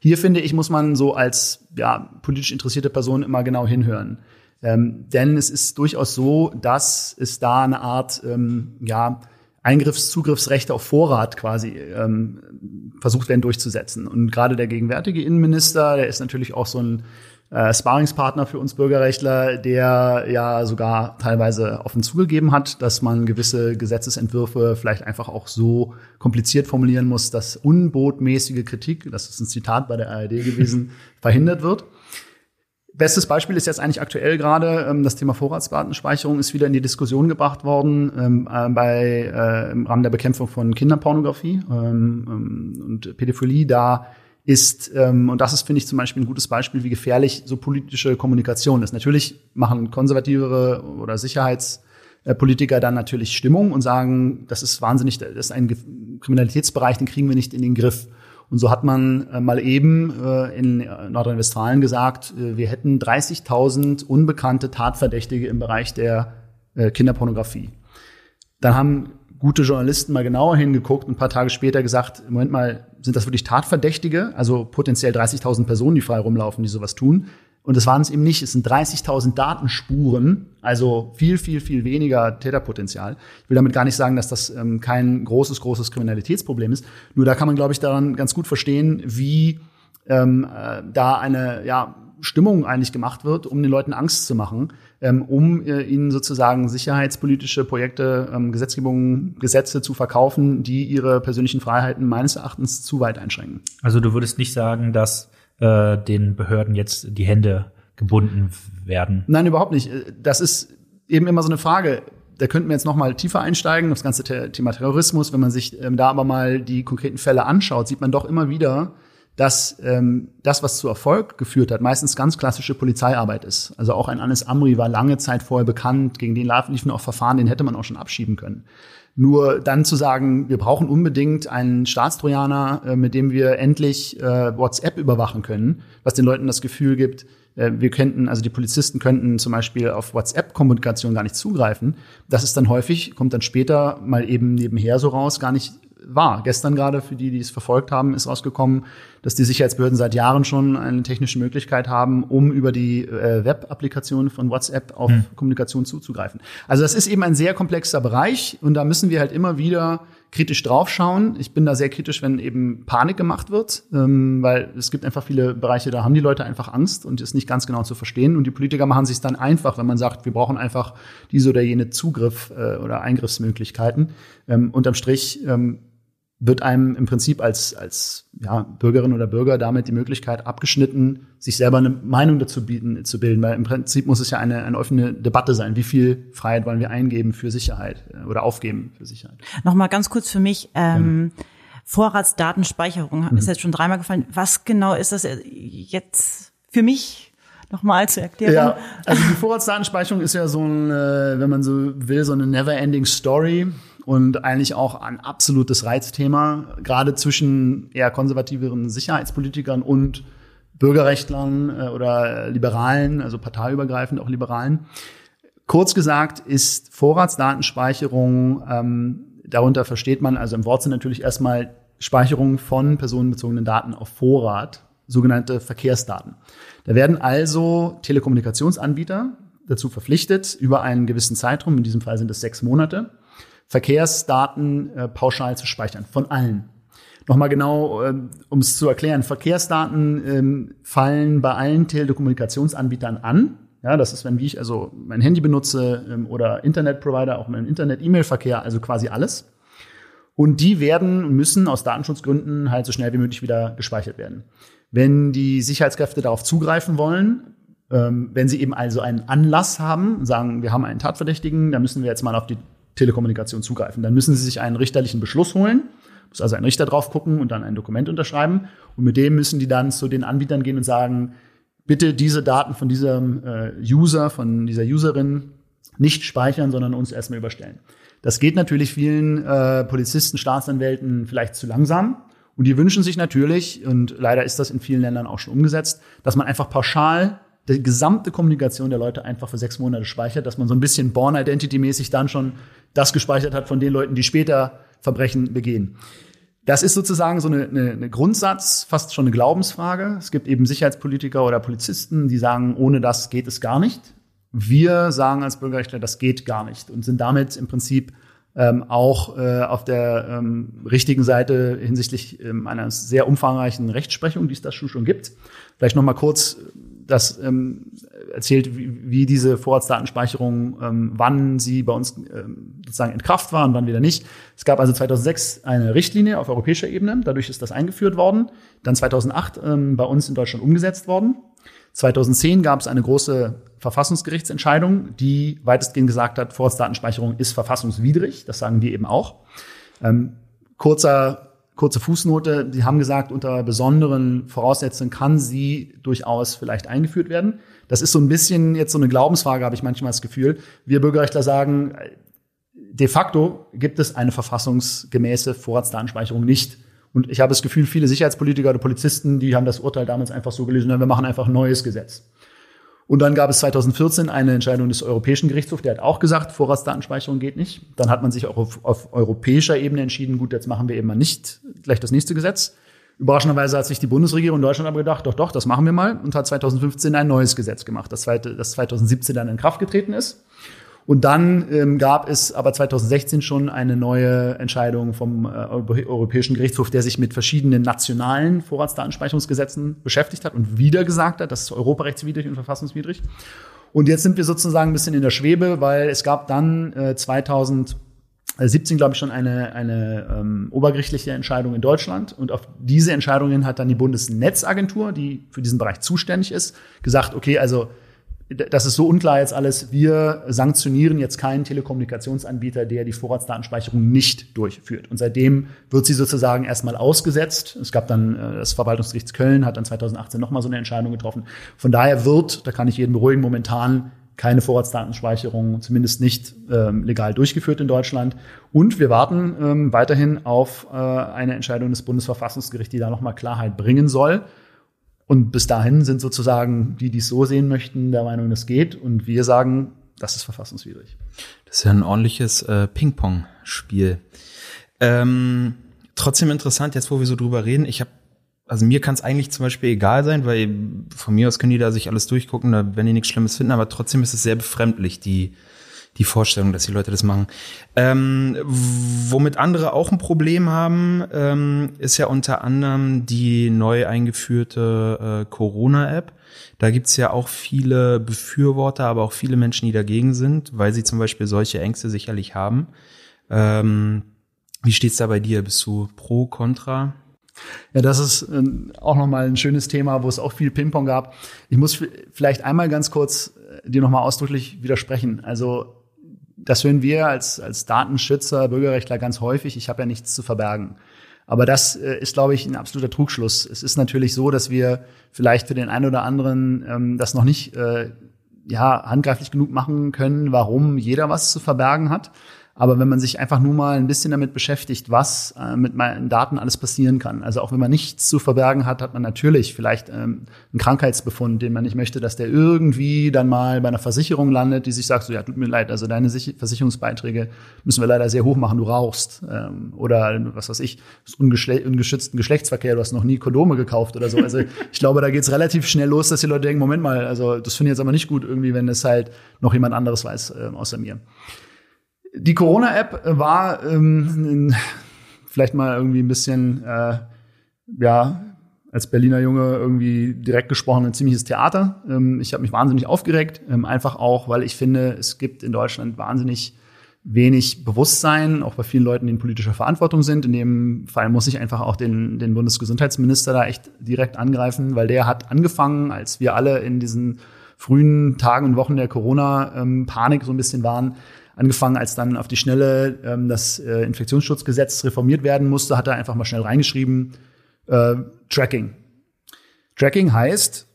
Hier finde ich, muss man so als ja, politisch interessierte Person immer genau hinhören. Ähm, denn es ist durchaus so, dass es da eine Art ähm, ja, Eingriffs-, Zugriffsrechte auf Vorrat quasi ähm, versucht werden durchzusetzen. Und gerade der gegenwärtige Innenminister, der ist natürlich auch so ein äh, Sparingspartner für uns Bürgerrechtler, der ja sogar teilweise offen zugegeben hat, dass man gewisse Gesetzesentwürfe vielleicht einfach auch so kompliziert formulieren muss, dass unbotmäßige Kritik, das ist ein Zitat bei der ARD gewesen, verhindert wird. Bestes Beispiel ist jetzt eigentlich aktuell gerade, ähm, das Thema Vorratsdatenspeicherung ist wieder in die Diskussion gebracht worden ähm, äh, bei, äh, im Rahmen der Bekämpfung von Kinderpornografie ähm, ähm, und Pädophilie. Da ist, ähm, und das ist, finde ich, zum Beispiel ein gutes Beispiel, wie gefährlich so politische Kommunikation ist. Natürlich machen konservativere oder Sicherheitspolitiker dann natürlich Stimmung und sagen, das ist wahnsinnig, das ist ein Kriminalitätsbereich, den kriegen wir nicht in den Griff. Und so hat man äh, mal eben äh, in Nordrhein-Westfalen gesagt, äh, wir hätten 30.000 unbekannte Tatverdächtige im Bereich der äh, Kinderpornografie. Dann haben gute Journalisten mal genauer hingeguckt und ein paar Tage später gesagt, Moment mal, sind das wirklich Tatverdächtige? Also potenziell 30.000 Personen, die frei rumlaufen, die sowas tun. Und das waren es eben nicht. Es sind 30.000 Datenspuren, also viel, viel, viel weniger Täterpotenzial. Ich will damit gar nicht sagen, dass das ähm, kein großes, großes Kriminalitätsproblem ist. Nur da kann man, glaube ich, daran ganz gut verstehen, wie ähm, äh, da eine ja, Stimmung eigentlich gemacht wird, um den Leuten Angst zu machen, ähm, um äh, ihnen sozusagen sicherheitspolitische Projekte, ähm, Gesetzgebungen, Gesetze zu verkaufen, die ihre persönlichen Freiheiten meines Erachtens zu weit einschränken. Also du würdest nicht sagen, dass äh, den Behörden jetzt die Hände gebunden werden? Nein, überhaupt nicht. Das ist eben immer so eine Frage. Da könnten wir jetzt noch mal tiefer einsteigen, das ganze Thema Terrorismus. Wenn man sich ähm, da aber mal die konkreten Fälle anschaut, sieht man doch immer wieder, dass ähm, das, was zu Erfolg geführt hat, meistens ganz klassische Polizeiarbeit ist. Also auch ein Anis Amri war lange Zeit vorher bekannt, gegen den liefen auch Verfahren, den hätte man auch schon abschieben können. Nur dann zu sagen, wir brauchen unbedingt einen Staatstrojaner, äh, mit dem wir endlich äh, WhatsApp überwachen können, was den Leuten das Gefühl gibt, äh, wir könnten, also die Polizisten könnten zum Beispiel auf WhatsApp-Kommunikation gar nicht zugreifen. Das ist dann häufig, kommt dann später mal eben nebenher so raus, gar nicht wahr. Gestern gerade, für die, die es verfolgt haben, ist rausgekommen, dass die Sicherheitsbehörden seit Jahren schon eine technische Möglichkeit haben, um über die äh, Web-Applikation von WhatsApp auf hm. Kommunikation zuzugreifen. Also das ist eben ein sehr komplexer Bereich und da müssen wir halt immer wieder kritisch draufschauen. Ich bin da sehr kritisch, wenn eben Panik gemacht wird, ähm, weil es gibt einfach viele Bereiche, da haben die Leute einfach Angst und ist nicht ganz genau zu verstehen. Und die Politiker machen sich dann einfach, wenn man sagt, wir brauchen einfach diese oder jene Zugriff äh, oder Eingriffsmöglichkeiten. Ähm, unterm Strich ähm, wird einem im Prinzip als, als ja, Bürgerin oder Bürger damit die Möglichkeit abgeschnitten, sich selber eine Meinung dazu bieten, zu bilden. Weil im Prinzip muss es ja eine, eine offene Debatte sein. Wie viel Freiheit wollen wir eingeben für Sicherheit äh, oder aufgeben für Sicherheit? Nochmal ganz kurz für mich. Ähm, ja. Vorratsdatenspeicherung mhm. ist jetzt schon dreimal gefallen. Was genau ist das jetzt für mich nochmal zu erklären? Ja, also die Vorratsdatenspeicherung ist ja so ein, äh, wenn man so will, so eine never-ending Story und eigentlich auch ein absolutes Reizthema, gerade zwischen eher konservativeren Sicherheitspolitikern und Bürgerrechtlern äh, oder Liberalen, also parteiübergreifend auch Liberalen. Kurz gesagt ist Vorratsdatenspeicherung, ähm, darunter versteht man also im Wortsinn natürlich erstmal Speicherung von personenbezogenen Daten auf Vorrat, sogenannte Verkehrsdaten. Da werden also Telekommunikationsanbieter dazu verpflichtet, über einen gewissen Zeitraum, in diesem Fall sind es sechs Monate, Verkehrsdaten äh, pauschal zu speichern, von allen. Nochmal genau, äh, um es zu erklären, Verkehrsdaten ähm, fallen bei allen Telekommunikationsanbietern an. Ja, das ist, wenn ich also mein Handy benutze ähm, oder Internetprovider, auch mein Internet-E-Mail-Verkehr, also quasi alles. Und die werden, müssen aus Datenschutzgründen halt so schnell wie möglich wieder gespeichert werden. Wenn die Sicherheitskräfte darauf zugreifen wollen, ähm, wenn sie eben also einen Anlass haben, sagen, wir haben einen Tatverdächtigen, da müssen wir jetzt mal auf die Telekommunikation zugreifen. Dann müssen Sie sich einen richterlichen Beschluss holen, muss also ein Richter drauf gucken und dann ein Dokument unterschreiben. Und mit dem müssen die dann zu den Anbietern gehen und sagen, bitte diese Daten von diesem äh, User, von dieser Userin nicht speichern, sondern uns erstmal überstellen. Das geht natürlich vielen äh, Polizisten, Staatsanwälten vielleicht zu langsam. Und die wünschen sich natürlich, und leider ist das in vielen Ländern auch schon umgesetzt, dass man einfach pauschal die gesamte Kommunikation der Leute einfach für sechs Monate speichert, dass man so ein bisschen Born Identity-mäßig dann schon das gespeichert hat von den Leuten, die später Verbrechen begehen. Das ist sozusagen so eine, eine, eine Grundsatz, fast schon eine Glaubensfrage. Es gibt eben Sicherheitspolitiker oder Polizisten, die sagen, ohne das geht es gar nicht. Wir sagen als Bürgerrechtler, das geht gar nicht und sind damit im Prinzip ähm, auch äh, auf der ähm, richtigen Seite hinsichtlich ähm, einer sehr umfangreichen Rechtsprechung, die es da schon, schon gibt. Vielleicht noch mal kurz das ähm, erzählt, wie, wie diese Vorratsdatenspeicherung, ähm, wann sie bei uns ähm, sozusagen in Kraft war und wann wieder nicht. Es gab also 2006 eine Richtlinie auf europäischer Ebene, dadurch ist das eingeführt worden, dann 2008 ähm, bei uns in Deutschland umgesetzt worden. 2010 gab es eine große Verfassungsgerichtsentscheidung, die weitestgehend gesagt hat, Vorratsdatenspeicherung ist verfassungswidrig. Das sagen wir eben auch. Ähm, kurzer kurze Fußnote, Sie haben gesagt, unter besonderen Voraussetzungen kann sie durchaus vielleicht eingeführt werden. Das ist so ein bisschen jetzt so eine Glaubensfrage, habe ich manchmal das Gefühl. Wir Bürgerrechtler sagen, de facto gibt es eine verfassungsgemäße Vorratsdatenspeicherung nicht. Und ich habe das Gefühl, viele Sicherheitspolitiker oder Polizisten, die haben das Urteil damals einfach so gelesen, wir machen einfach ein neues Gesetz. Und dann gab es 2014 eine Entscheidung des Europäischen Gerichtshofs, der hat auch gesagt, Vorratsdatenspeicherung geht nicht. Dann hat man sich auch auf, auf europäischer Ebene entschieden, gut, jetzt machen wir eben mal nicht gleich das nächste Gesetz. Überraschenderweise hat sich die Bundesregierung in Deutschland aber gedacht, doch, doch, das machen wir mal und hat 2015 ein neues Gesetz gemacht, das, zweite, das 2017 dann in Kraft getreten ist. Und dann ähm, gab es aber 2016 schon eine neue Entscheidung vom äh, Europäischen Gerichtshof, der sich mit verschiedenen nationalen Vorratsdatenspeicherungsgesetzen beschäftigt hat und wieder gesagt hat, das ist europarechtswidrig und verfassungswidrig. Und jetzt sind wir sozusagen ein bisschen in der Schwebe, weil es gab dann äh, 2017, glaube ich, schon eine, eine ähm, obergerichtliche Entscheidung in Deutschland. Und auf diese Entscheidungen hat dann die Bundesnetzagentur, die für diesen Bereich zuständig ist, gesagt, okay, also das ist so unklar jetzt alles. Wir sanktionieren jetzt keinen Telekommunikationsanbieter, der die Vorratsdatenspeicherung nicht durchführt. Und seitdem wird sie sozusagen erstmal ausgesetzt. Es gab dann äh, das Verwaltungsgericht Köln hat dann 2018 nochmal so eine Entscheidung getroffen. Von daher wird, da kann ich jeden beruhigen, momentan keine Vorratsdatenspeicherung, zumindest nicht ähm, legal durchgeführt in Deutschland. Und wir warten ähm, weiterhin auf äh, eine Entscheidung des Bundesverfassungsgerichts, die da nochmal Klarheit bringen soll. Und bis dahin sind sozusagen die, die es so sehen möchten, der Meinung, das geht. Und wir sagen, das ist verfassungswidrig. Das ist ja ein ordentliches äh, Ping-Pong-Spiel. Ähm, trotzdem interessant, jetzt wo wir so drüber reden. Ich habe, also mir kann es eigentlich zum Beispiel egal sein, weil von mir aus können die da sich alles durchgucken, da wenn die nichts Schlimmes finden, aber trotzdem ist es sehr befremdlich, die die Vorstellung, dass die Leute das machen. Ähm, womit andere auch ein Problem haben, ähm, ist ja unter anderem die neu eingeführte äh, Corona-App. Da gibt's ja auch viele Befürworter, aber auch viele Menschen, die dagegen sind, weil sie zum Beispiel solche Ängste sicherlich haben. Ähm, wie steht's da bei dir? Bist du pro, contra? Ja, das ist äh, auch nochmal ein schönes Thema, wo es auch viel Ping-Pong gab. Ich muss vielleicht einmal ganz kurz äh, dir nochmal ausdrücklich widersprechen. Also das hören wir als, als Datenschützer, Bürgerrechtler ganz häufig. Ich habe ja nichts zu verbergen. Aber das äh, ist, glaube ich, ein absoluter Trugschluss. Es ist natürlich so, dass wir vielleicht für den einen oder anderen ähm, das noch nicht äh, ja, handgreiflich genug machen können, warum jeder was zu verbergen hat. Aber wenn man sich einfach nur mal ein bisschen damit beschäftigt, was äh, mit meinen Daten alles passieren kann, also auch wenn man nichts zu verbergen hat, hat man natürlich vielleicht ähm, einen Krankheitsbefund, den man nicht möchte, dass der irgendwie dann mal bei einer Versicherung landet, die sich sagt, so ja, tut mir leid, also deine Sich Versicherungsbeiträge müssen wir leider sehr hoch machen, du rauchst ähm, oder was weiß ich, ungeschützten Geschlechtsverkehr, du hast noch nie Kondome gekauft oder so. Also ich glaube, da geht's relativ schnell los, dass die Leute denken, Moment mal, also das finde ich jetzt aber nicht gut irgendwie, wenn es halt noch jemand anderes weiß äh, außer mir. Die Corona-App war ähm, vielleicht mal irgendwie ein bisschen, äh, ja, als Berliner Junge irgendwie direkt gesprochen ein ziemliches Theater. Ähm, ich habe mich wahnsinnig aufgeregt, ähm, einfach auch, weil ich finde, es gibt in Deutschland wahnsinnig wenig Bewusstsein, auch bei vielen Leuten, die in politischer Verantwortung sind. In dem Fall muss ich einfach auch den, den Bundesgesundheitsminister da echt direkt angreifen, weil der hat angefangen, als wir alle in diesen frühen Tagen und Wochen der Corona-Panik so ein bisschen waren, angefangen, als dann auf die Schnelle ähm, das äh, Infektionsschutzgesetz reformiert werden musste, hat er einfach mal schnell reingeschrieben, äh, Tracking. Tracking heißt,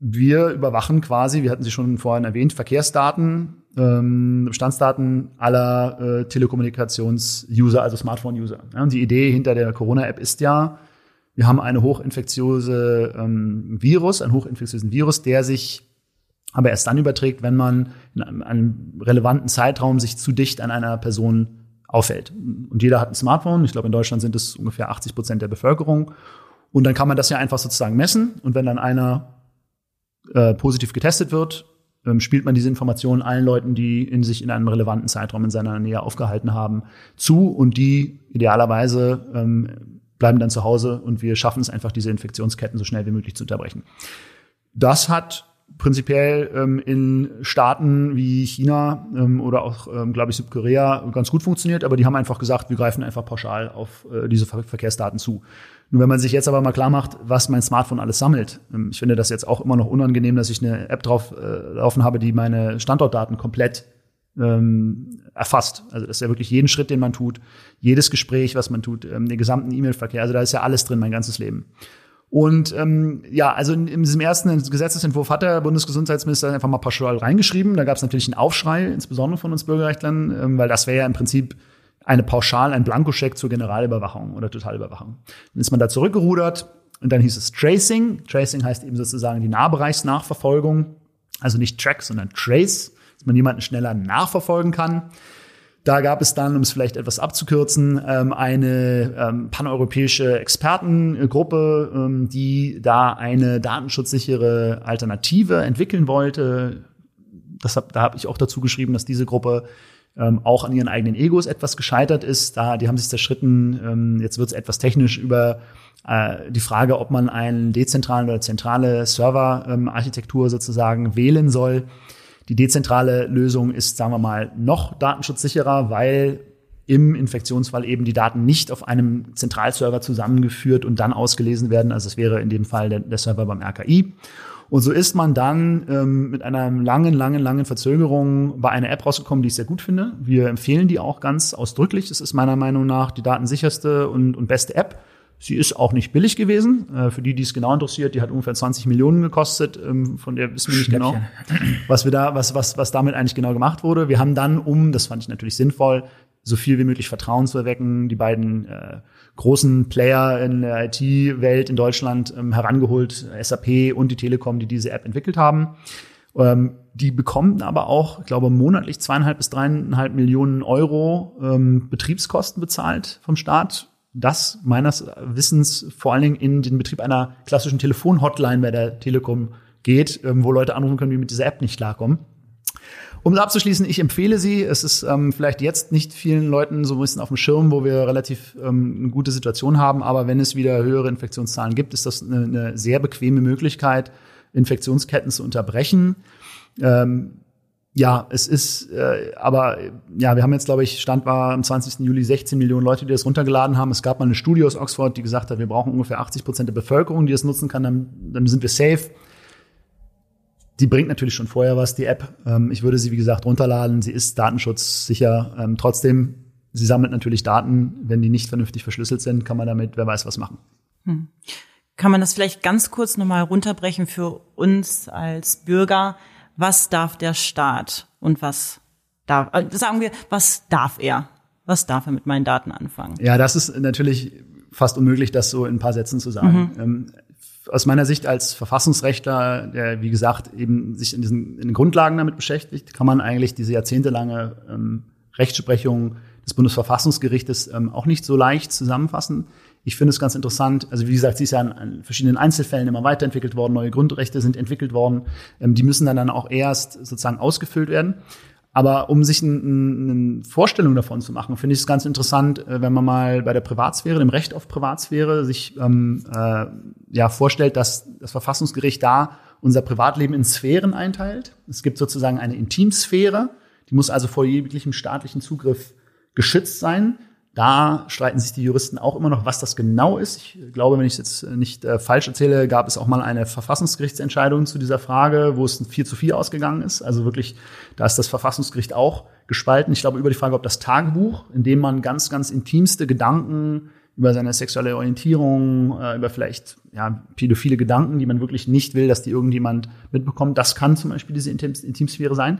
wir überwachen quasi, wir hatten sie schon vorhin erwähnt, Verkehrsdaten, ähm, Bestandsdaten aller äh, Telekommunikations-User, also Smartphone-User. Ja, die Idee hinter der Corona-App ist ja, wir haben eine hochinfektiöse ähm, Virus, einen hochinfektiösen Virus, der sich aber erst dann überträgt, wenn man in einem, einem relevanten Zeitraum sich zu dicht an einer Person auffällt. Und jeder hat ein Smartphone. Ich glaube, in Deutschland sind es ungefähr 80 Prozent der Bevölkerung. Und dann kann man das ja einfach sozusagen messen. Und wenn dann einer äh, positiv getestet wird, ähm, spielt man diese Informationen allen Leuten, die in sich in einem relevanten Zeitraum in seiner Nähe aufgehalten haben, zu. Und die idealerweise ähm, bleiben dann zu Hause und wir schaffen es einfach, diese Infektionsketten so schnell wie möglich zu unterbrechen. Das hat prinzipiell ähm, in Staaten wie China ähm, oder auch, ähm, glaube ich, Südkorea ganz gut funktioniert, aber die haben einfach gesagt, wir greifen einfach pauschal auf äh, diese Ver Verkehrsdaten zu. Nur wenn man sich jetzt aber mal klar macht, was mein Smartphone alles sammelt, ähm, ich finde das jetzt auch immer noch unangenehm, dass ich eine App drauf äh, laufen habe, die meine Standortdaten komplett ähm, erfasst. Also das ist ja wirklich jeden Schritt, den man tut, jedes Gespräch, was man tut, ähm, den gesamten E-Mail-Verkehr. Also da ist ja alles drin, mein ganzes Leben. Und ähm, ja, also in, in diesem ersten Gesetzesentwurf hat der Bundesgesundheitsminister einfach mal pauschal reingeschrieben. Da gab es natürlich einen Aufschrei, insbesondere von uns Bürgerrechtlern, ähm, weil das wäre ja im Prinzip eine Pauschal, ein Blankoscheck zur Generalüberwachung oder Totalüberwachung. Dann ist man da zurückgerudert und dann hieß es Tracing. Tracing heißt eben sozusagen die Nahbereichsnachverfolgung. Also nicht Track, sondern Trace, dass man jemanden schneller nachverfolgen kann. Da gab es dann, um es vielleicht etwas abzukürzen, ähm, eine ähm, paneuropäische Expertengruppe, ähm, die da eine datenschutzsichere Alternative entwickeln wollte. Das hab, da habe ich auch dazu geschrieben, dass diese Gruppe ähm, auch an ihren eigenen Egos etwas gescheitert ist. Da, die haben sich zerschritten. Ähm, jetzt wird es etwas technisch über äh, die Frage, ob man einen dezentralen oder zentrale Serverarchitektur sozusagen wählen soll. Die dezentrale Lösung ist, sagen wir mal, noch datenschutzsicherer, weil im Infektionsfall eben die Daten nicht auf einem Zentralserver zusammengeführt und dann ausgelesen werden. Also es wäre in dem Fall der, der Server beim RKI. Und so ist man dann ähm, mit einer langen, langen, langen Verzögerung bei einer App rausgekommen, die ich sehr gut finde. Wir empfehlen die auch ganz ausdrücklich. Das ist meiner Meinung nach die datensicherste und, und beste App. Sie ist auch nicht billig gewesen. Äh, für die, die es genau interessiert, die hat ungefähr 20 Millionen gekostet. Ähm, von der wissen wir nicht genau, was wir da, was, was, was damit eigentlich genau gemacht wurde. Wir haben dann, um, das fand ich natürlich sinnvoll, so viel wie möglich Vertrauen zu erwecken, die beiden äh, großen Player in der IT-Welt in Deutschland ähm, herangeholt, SAP und die Telekom, die diese App entwickelt haben. Ähm, die bekommen aber auch, ich glaube, monatlich zweieinhalb bis dreieinhalb Millionen Euro ähm, Betriebskosten bezahlt vom Staat das meines Wissens vor allen Dingen in den Betrieb einer klassischen Telefonhotline bei der Telekom geht, ähm, wo Leute anrufen können, die mit dieser App nicht klarkommen. Um abzuschließen, ich empfehle sie. Es ist ähm, vielleicht jetzt nicht vielen Leuten so ein bisschen auf dem Schirm, wo wir relativ ähm, eine gute Situation haben, aber wenn es wieder höhere Infektionszahlen gibt, ist das eine, eine sehr bequeme Möglichkeit, Infektionsketten zu unterbrechen. Ähm, ja, es ist, äh, aber ja, wir haben jetzt, glaube ich, Stand war am 20. Juli 16 Millionen Leute, die das runtergeladen haben. Es gab mal eine Studie aus Oxford, die gesagt hat, wir brauchen ungefähr 80 Prozent der Bevölkerung, die das nutzen kann, dann, dann sind wir safe. Die bringt natürlich schon vorher was, die App. Ähm, ich würde sie, wie gesagt, runterladen. Sie ist datenschutzsicher. Ähm, trotzdem, sie sammelt natürlich Daten. Wenn die nicht vernünftig verschlüsselt sind, kann man damit, wer weiß, was machen. Hm. Kann man das vielleicht ganz kurz nochmal runterbrechen für uns als Bürger? Was darf der Staat und was darf, äh, sagen wir, was darf er? Was darf er mit meinen Daten anfangen? Ja, das ist natürlich fast unmöglich, das so in ein paar Sätzen zu sagen. Mhm. Ähm, aus meiner Sicht als Verfassungsrechtler, der wie gesagt eben sich in diesen in den Grundlagen damit beschäftigt, kann man eigentlich diese jahrzehntelange ähm, Rechtsprechung des Bundesverfassungsgerichtes ähm, auch nicht so leicht zusammenfassen. Ich finde es ganz interessant. Also wie gesagt, sie ist ja an verschiedenen Einzelfällen immer weiterentwickelt worden, neue Grundrechte sind entwickelt worden. Ähm, die müssen dann, dann auch erst sozusagen ausgefüllt werden. Aber um sich eine Vorstellung davon zu machen, finde ich es ganz interessant, äh, wenn man mal bei der Privatsphäre, dem Recht auf Privatsphäre, sich ähm, äh, ja vorstellt, dass das Verfassungsgericht da unser Privatleben in Sphären einteilt. Es gibt sozusagen eine Intimsphäre, die muss also vor jeglichem staatlichen Zugriff geschützt sein. Da streiten sich die Juristen auch immer noch, was das genau ist. Ich glaube, wenn ich es jetzt nicht äh, falsch erzähle, gab es auch mal eine Verfassungsgerichtsentscheidung zu dieser Frage, wo es ein 4 zu 4 ausgegangen ist. Also wirklich, da ist das Verfassungsgericht auch gespalten. Ich glaube, über die Frage, ob das Tagebuch, in dem man ganz, ganz intimste Gedanken über seine sexuelle Orientierung, äh, über vielleicht ja, pädophile Gedanken, die man wirklich nicht will, dass die irgendjemand mitbekommt, das kann zum Beispiel diese Intim Intimsphäre sein.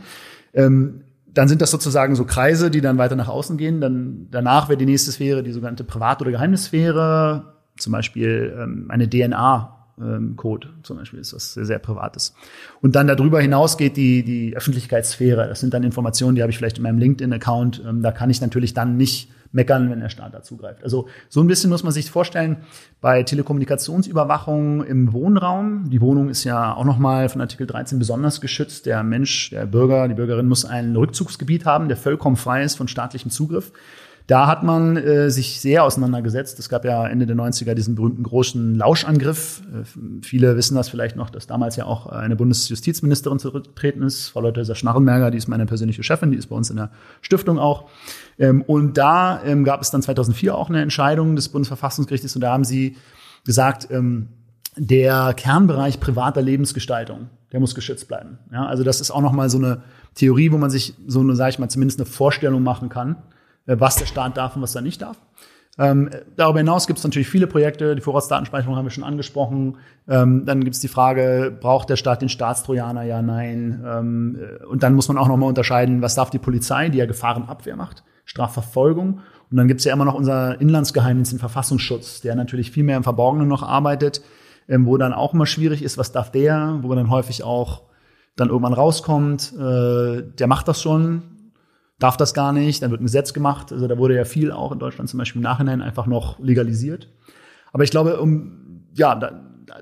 Ähm, dann sind das sozusagen so Kreise, die dann weiter nach außen gehen. Dann danach wäre die nächste Sphäre die sogenannte Privat- oder Geheimnissphäre, zum Beispiel ähm, eine DNA. Code zum Beispiel ist was sehr, sehr Privates. Und dann darüber hinaus geht die, die Öffentlichkeitssphäre. Das sind dann Informationen, die habe ich vielleicht in meinem LinkedIn-Account. Ähm, da kann ich natürlich dann nicht meckern, wenn der Staat da zugreift. Also so ein bisschen muss man sich vorstellen, bei Telekommunikationsüberwachung im Wohnraum, die Wohnung ist ja auch nochmal von Artikel 13 besonders geschützt. Der Mensch, der Bürger, die Bürgerin muss ein Rückzugsgebiet haben, der vollkommen frei ist von staatlichem Zugriff. Da hat man äh, sich sehr auseinandergesetzt. Es gab ja Ende der 90er diesen berühmten großen Lauschangriff. Äh, viele wissen das vielleicht noch, dass damals ja auch eine Bundesjustizministerin zurückgetreten ist, Frau Leuthäuser-Schnarrenberger, die ist meine persönliche Chefin, die ist bei uns in der Stiftung auch. Ähm, und da ähm, gab es dann 2004 auch eine Entscheidung des Bundesverfassungsgerichtes und da haben sie gesagt, ähm, der Kernbereich privater Lebensgestaltung, der muss geschützt bleiben. Ja, also das ist auch nochmal so eine Theorie, wo man sich so eine, sage ich mal, zumindest eine Vorstellung machen kann äh, was der Staat darf und was er nicht darf. Ähm, darüber hinaus gibt es natürlich viele Projekte. Die Vorratsdatenspeicherung haben wir schon angesprochen. Ähm, dann gibt es die Frage, braucht der Staat den Staatstrojaner? Ja, nein. Ähm, äh, und dann muss man auch nochmal unterscheiden, was darf die Polizei, die ja Gefahrenabwehr macht, Strafverfolgung. Und dann gibt es ja immer noch unser Inlandsgeheimdienst, den Verfassungsschutz, der natürlich viel mehr im Verborgenen noch arbeitet, ähm, wo dann auch immer schwierig ist, was darf der, wo man dann häufig auch dann irgendwann rauskommt, äh, der macht das schon, darf das gar nicht, dann wird ein Gesetz gemacht. Also da wurde ja viel auch in Deutschland zum Beispiel im Nachhinein einfach noch legalisiert. Aber ich glaube, um, ja, da,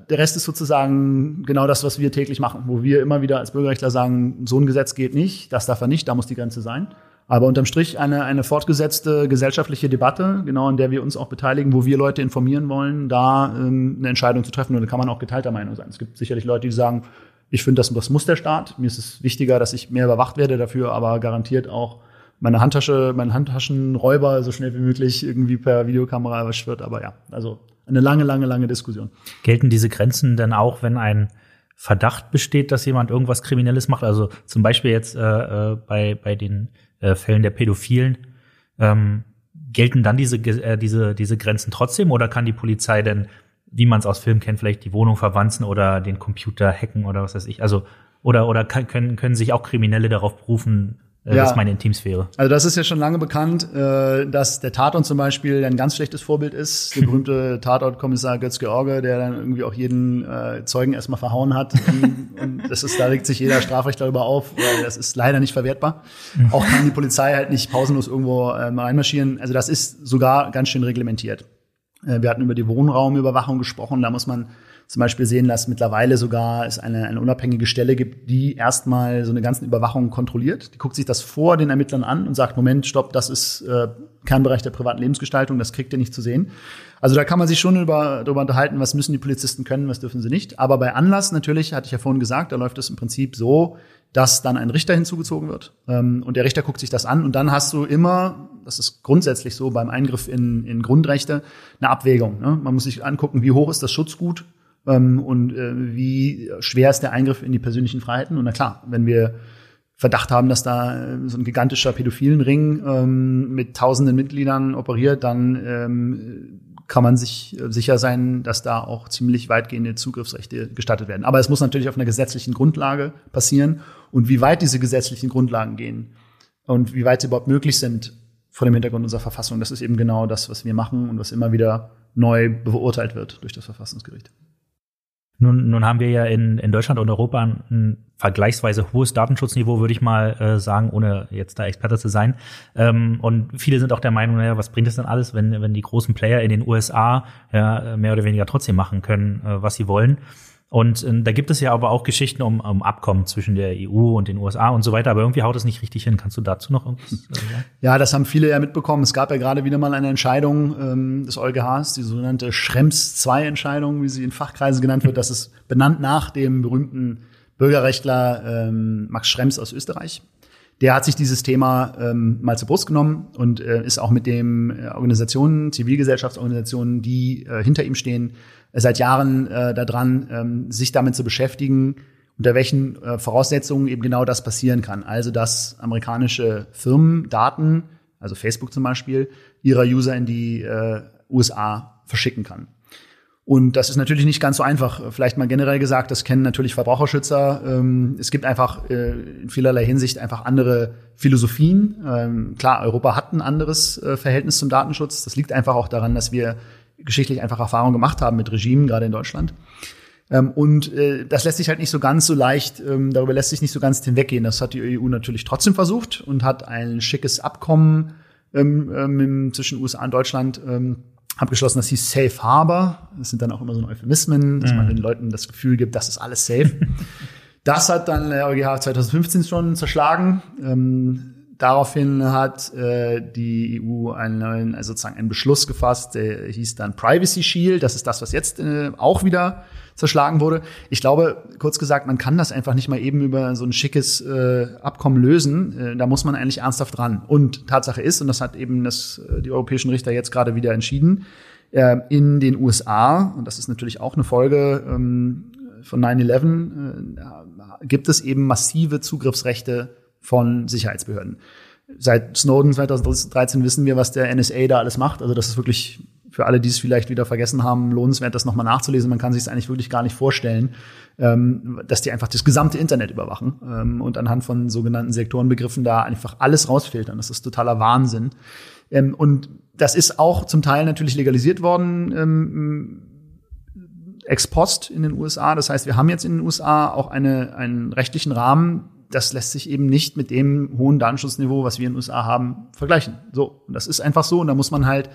der Rest ist sozusagen genau das, was wir täglich machen, wo wir immer wieder als Bürgerrechtler sagen, so ein Gesetz geht nicht, das darf er nicht, da muss die Grenze sein. Aber unterm Strich eine, eine fortgesetzte gesellschaftliche Debatte, genau in der wir uns auch beteiligen, wo wir Leute informieren wollen, da ähm, eine Entscheidung zu treffen. Und da kann man auch geteilter Meinung sein. Es gibt sicherlich Leute, die sagen, ich finde, das, das muss der Staat. Mir ist es wichtiger, dass ich mehr überwacht werde dafür, aber garantiert auch meine Handtasche, mein Handtaschenräuber so schnell wie möglich irgendwie per Videokamera erwischt wird. Aber ja, also eine lange, lange, lange Diskussion. Gelten diese Grenzen denn auch, wenn ein Verdacht besteht, dass jemand irgendwas Kriminelles macht? Also zum Beispiel jetzt äh, äh bei, bei den äh, Fällen der Pädophilen. Ähm, gelten dann diese, äh, diese, diese Grenzen trotzdem oder kann die Polizei denn, wie man es aus Filmen kennt, vielleicht die Wohnung verwanzen oder den Computer hacken oder was weiß ich? Also oder oder kann, können, können sich auch Kriminelle darauf berufen, ja. Das ist meine Intimsphäre. Also das ist ja schon lange bekannt, äh, dass der Tatort zum Beispiel ein ganz schlechtes Vorbild ist. Der berühmte Tatortkommissar Götz George, der dann irgendwie auch jeden äh, Zeugen erstmal verhauen hat. und das ist, da regt sich jeder Strafrecht darüber auf, weil das ist leider nicht verwertbar. Mhm. Auch kann die Polizei halt nicht pausenlos irgendwo ähm, reinmarschieren. Also das ist sogar ganz schön reglementiert. Äh, wir hatten über die Wohnraumüberwachung gesprochen. Da muss man zum Beispiel sehen, dass mittlerweile sogar es eine, eine unabhängige Stelle gibt, die erstmal so eine ganze Überwachung kontrolliert. Die guckt sich das vor den Ermittlern an und sagt, Moment, stopp, das ist äh, Kernbereich der privaten Lebensgestaltung, das kriegt ihr nicht zu sehen. Also da kann man sich schon über, darüber unterhalten, was müssen die Polizisten können, was dürfen sie nicht. Aber bei Anlass natürlich, hatte ich ja vorhin gesagt, da läuft es im Prinzip so, dass dann ein Richter hinzugezogen wird. Ähm, und der Richter guckt sich das an und dann hast du immer, das ist grundsätzlich so beim Eingriff in, in Grundrechte, eine Abwägung. Ne? Man muss sich angucken, wie hoch ist das Schutzgut ähm, und äh, wie schwer ist der Eingriff in die persönlichen Freiheiten. Und na klar, wenn wir Verdacht haben, dass da äh, so ein gigantischer Pädophilenring ähm, mit tausenden Mitgliedern operiert, dann ähm, kann man sich äh, sicher sein, dass da auch ziemlich weitgehende Zugriffsrechte gestattet werden. Aber es muss natürlich auf einer gesetzlichen Grundlage passieren. Und wie weit diese gesetzlichen Grundlagen gehen und wie weit sie überhaupt möglich sind vor dem Hintergrund unserer Verfassung, das ist eben genau das, was wir machen und was immer wieder neu beurteilt wird durch das Verfassungsgericht. Nun, nun haben wir ja in, in Deutschland und Europa ein vergleichsweise hohes Datenschutzniveau, würde ich mal äh, sagen, ohne jetzt da Experte zu sein. Ähm, und viele sind auch der Meinung, naja, was bringt es denn alles, wenn, wenn die großen Player in den USA ja mehr oder weniger trotzdem machen können, äh, was sie wollen. Und äh, da gibt es ja aber auch Geschichten um, um Abkommen zwischen der EU und den USA und so weiter, aber irgendwie haut es nicht richtig hin. Kannst du dazu noch irgendwas äh, sagen? Ja, das haben viele ja mitbekommen. Es gab ja gerade wieder mal eine Entscheidung ähm, des EuGHs, die sogenannte Schrems-2-Entscheidung, wie sie in Fachkreisen genannt wird. Das ist benannt nach dem berühmten Bürgerrechtler ähm, Max Schrems aus Österreich. Der hat sich dieses Thema ähm, mal zur Brust genommen und äh, ist auch mit den äh, Organisationen, Zivilgesellschaftsorganisationen, die äh, hinter ihm stehen, seit Jahren äh, daran, ähm, sich damit zu beschäftigen, unter welchen äh, Voraussetzungen eben genau das passieren kann. Also, dass amerikanische Firmen Daten, also Facebook zum Beispiel, ihrer User in die äh, USA verschicken kann. Und das ist natürlich nicht ganz so einfach. Vielleicht mal generell gesagt, das kennen natürlich Verbraucherschützer. Ähm, es gibt einfach äh, in vielerlei Hinsicht einfach andere Philosophien. Ähm, klar, Europa hat ein anderes äh, Verhältnis zum Datenschutz. Das liegt einfach auch daran, dass wir geschichtlich einfach Erfahrung gemacht haben mit Regimen, gerade in Deutschland. Ähm, und äh, das lässt sich halt nicht so ganz so leicht, ähm, darüber lässt sich nicht so ganz hinweggehen. Das hat die EU natürlich trotzdem versucht und hat ein schickes Abkommen ähm, ähm, zwischen USA und Deutschland ähm, abgeschlossen, das hieß Safe Harbor. Das sind dann auch immer so Euphemismen, dass man mhm. den Leuten das Gefühl gibt, das ist alles safe. das hat dann der EuGH 2015 schon zerschlagen. Daraufhin hat äh, die EU einen neuen, also sozusagen einen Beschluss gefasst, der hieß dann Privacy Shield. Das ist das, was jetzt äh, auch wieder zerschlagen wurde. Ich glaube, kurz gesagt, man kann das einfach nicht mal eben über so ein schickes äh, Abkommen lösen. Äh, da muss man eigentlich ernsthaft dran. Und Tatsache ist, und das hat eben das, äh, die europäischen Richter jetzt gerade wieder entschieden, äh, in den USA, und das ist natürlich auch eine Folge ähm, von 9-11, äh, gibt es eben massive Zugriffsrechte von Sicherheitsbehörden. Seit Snowden 2013 wissen wir, was der NSA da alles macht. Also das ist wirklich für alle, die es vielleicht wieder vergessen haben, lohnenswert, das nochmal nachzulesen. Man kann sich es eigentlich wirklich gar nicht vorstellen, ähm, dass die einfach das gesamte Internet überwachen ähm, und anhand von sogenannten Sektorenbegriffen da einfach alles rausfiltern. Das ist totaler Wahnsinn. Ähm, und das ist auch zum Teil natürlich legalisiert worden ex post in den USA. Das heißt, wir haben jetzt in den USA auch eine, einen rechtlichen Rahmen, das lässt sich eben nicht mit dem hohen Datenschutzniveau, was wir in den USA haben, vergleichen. So, und das ist einfach so. Und da muss man halt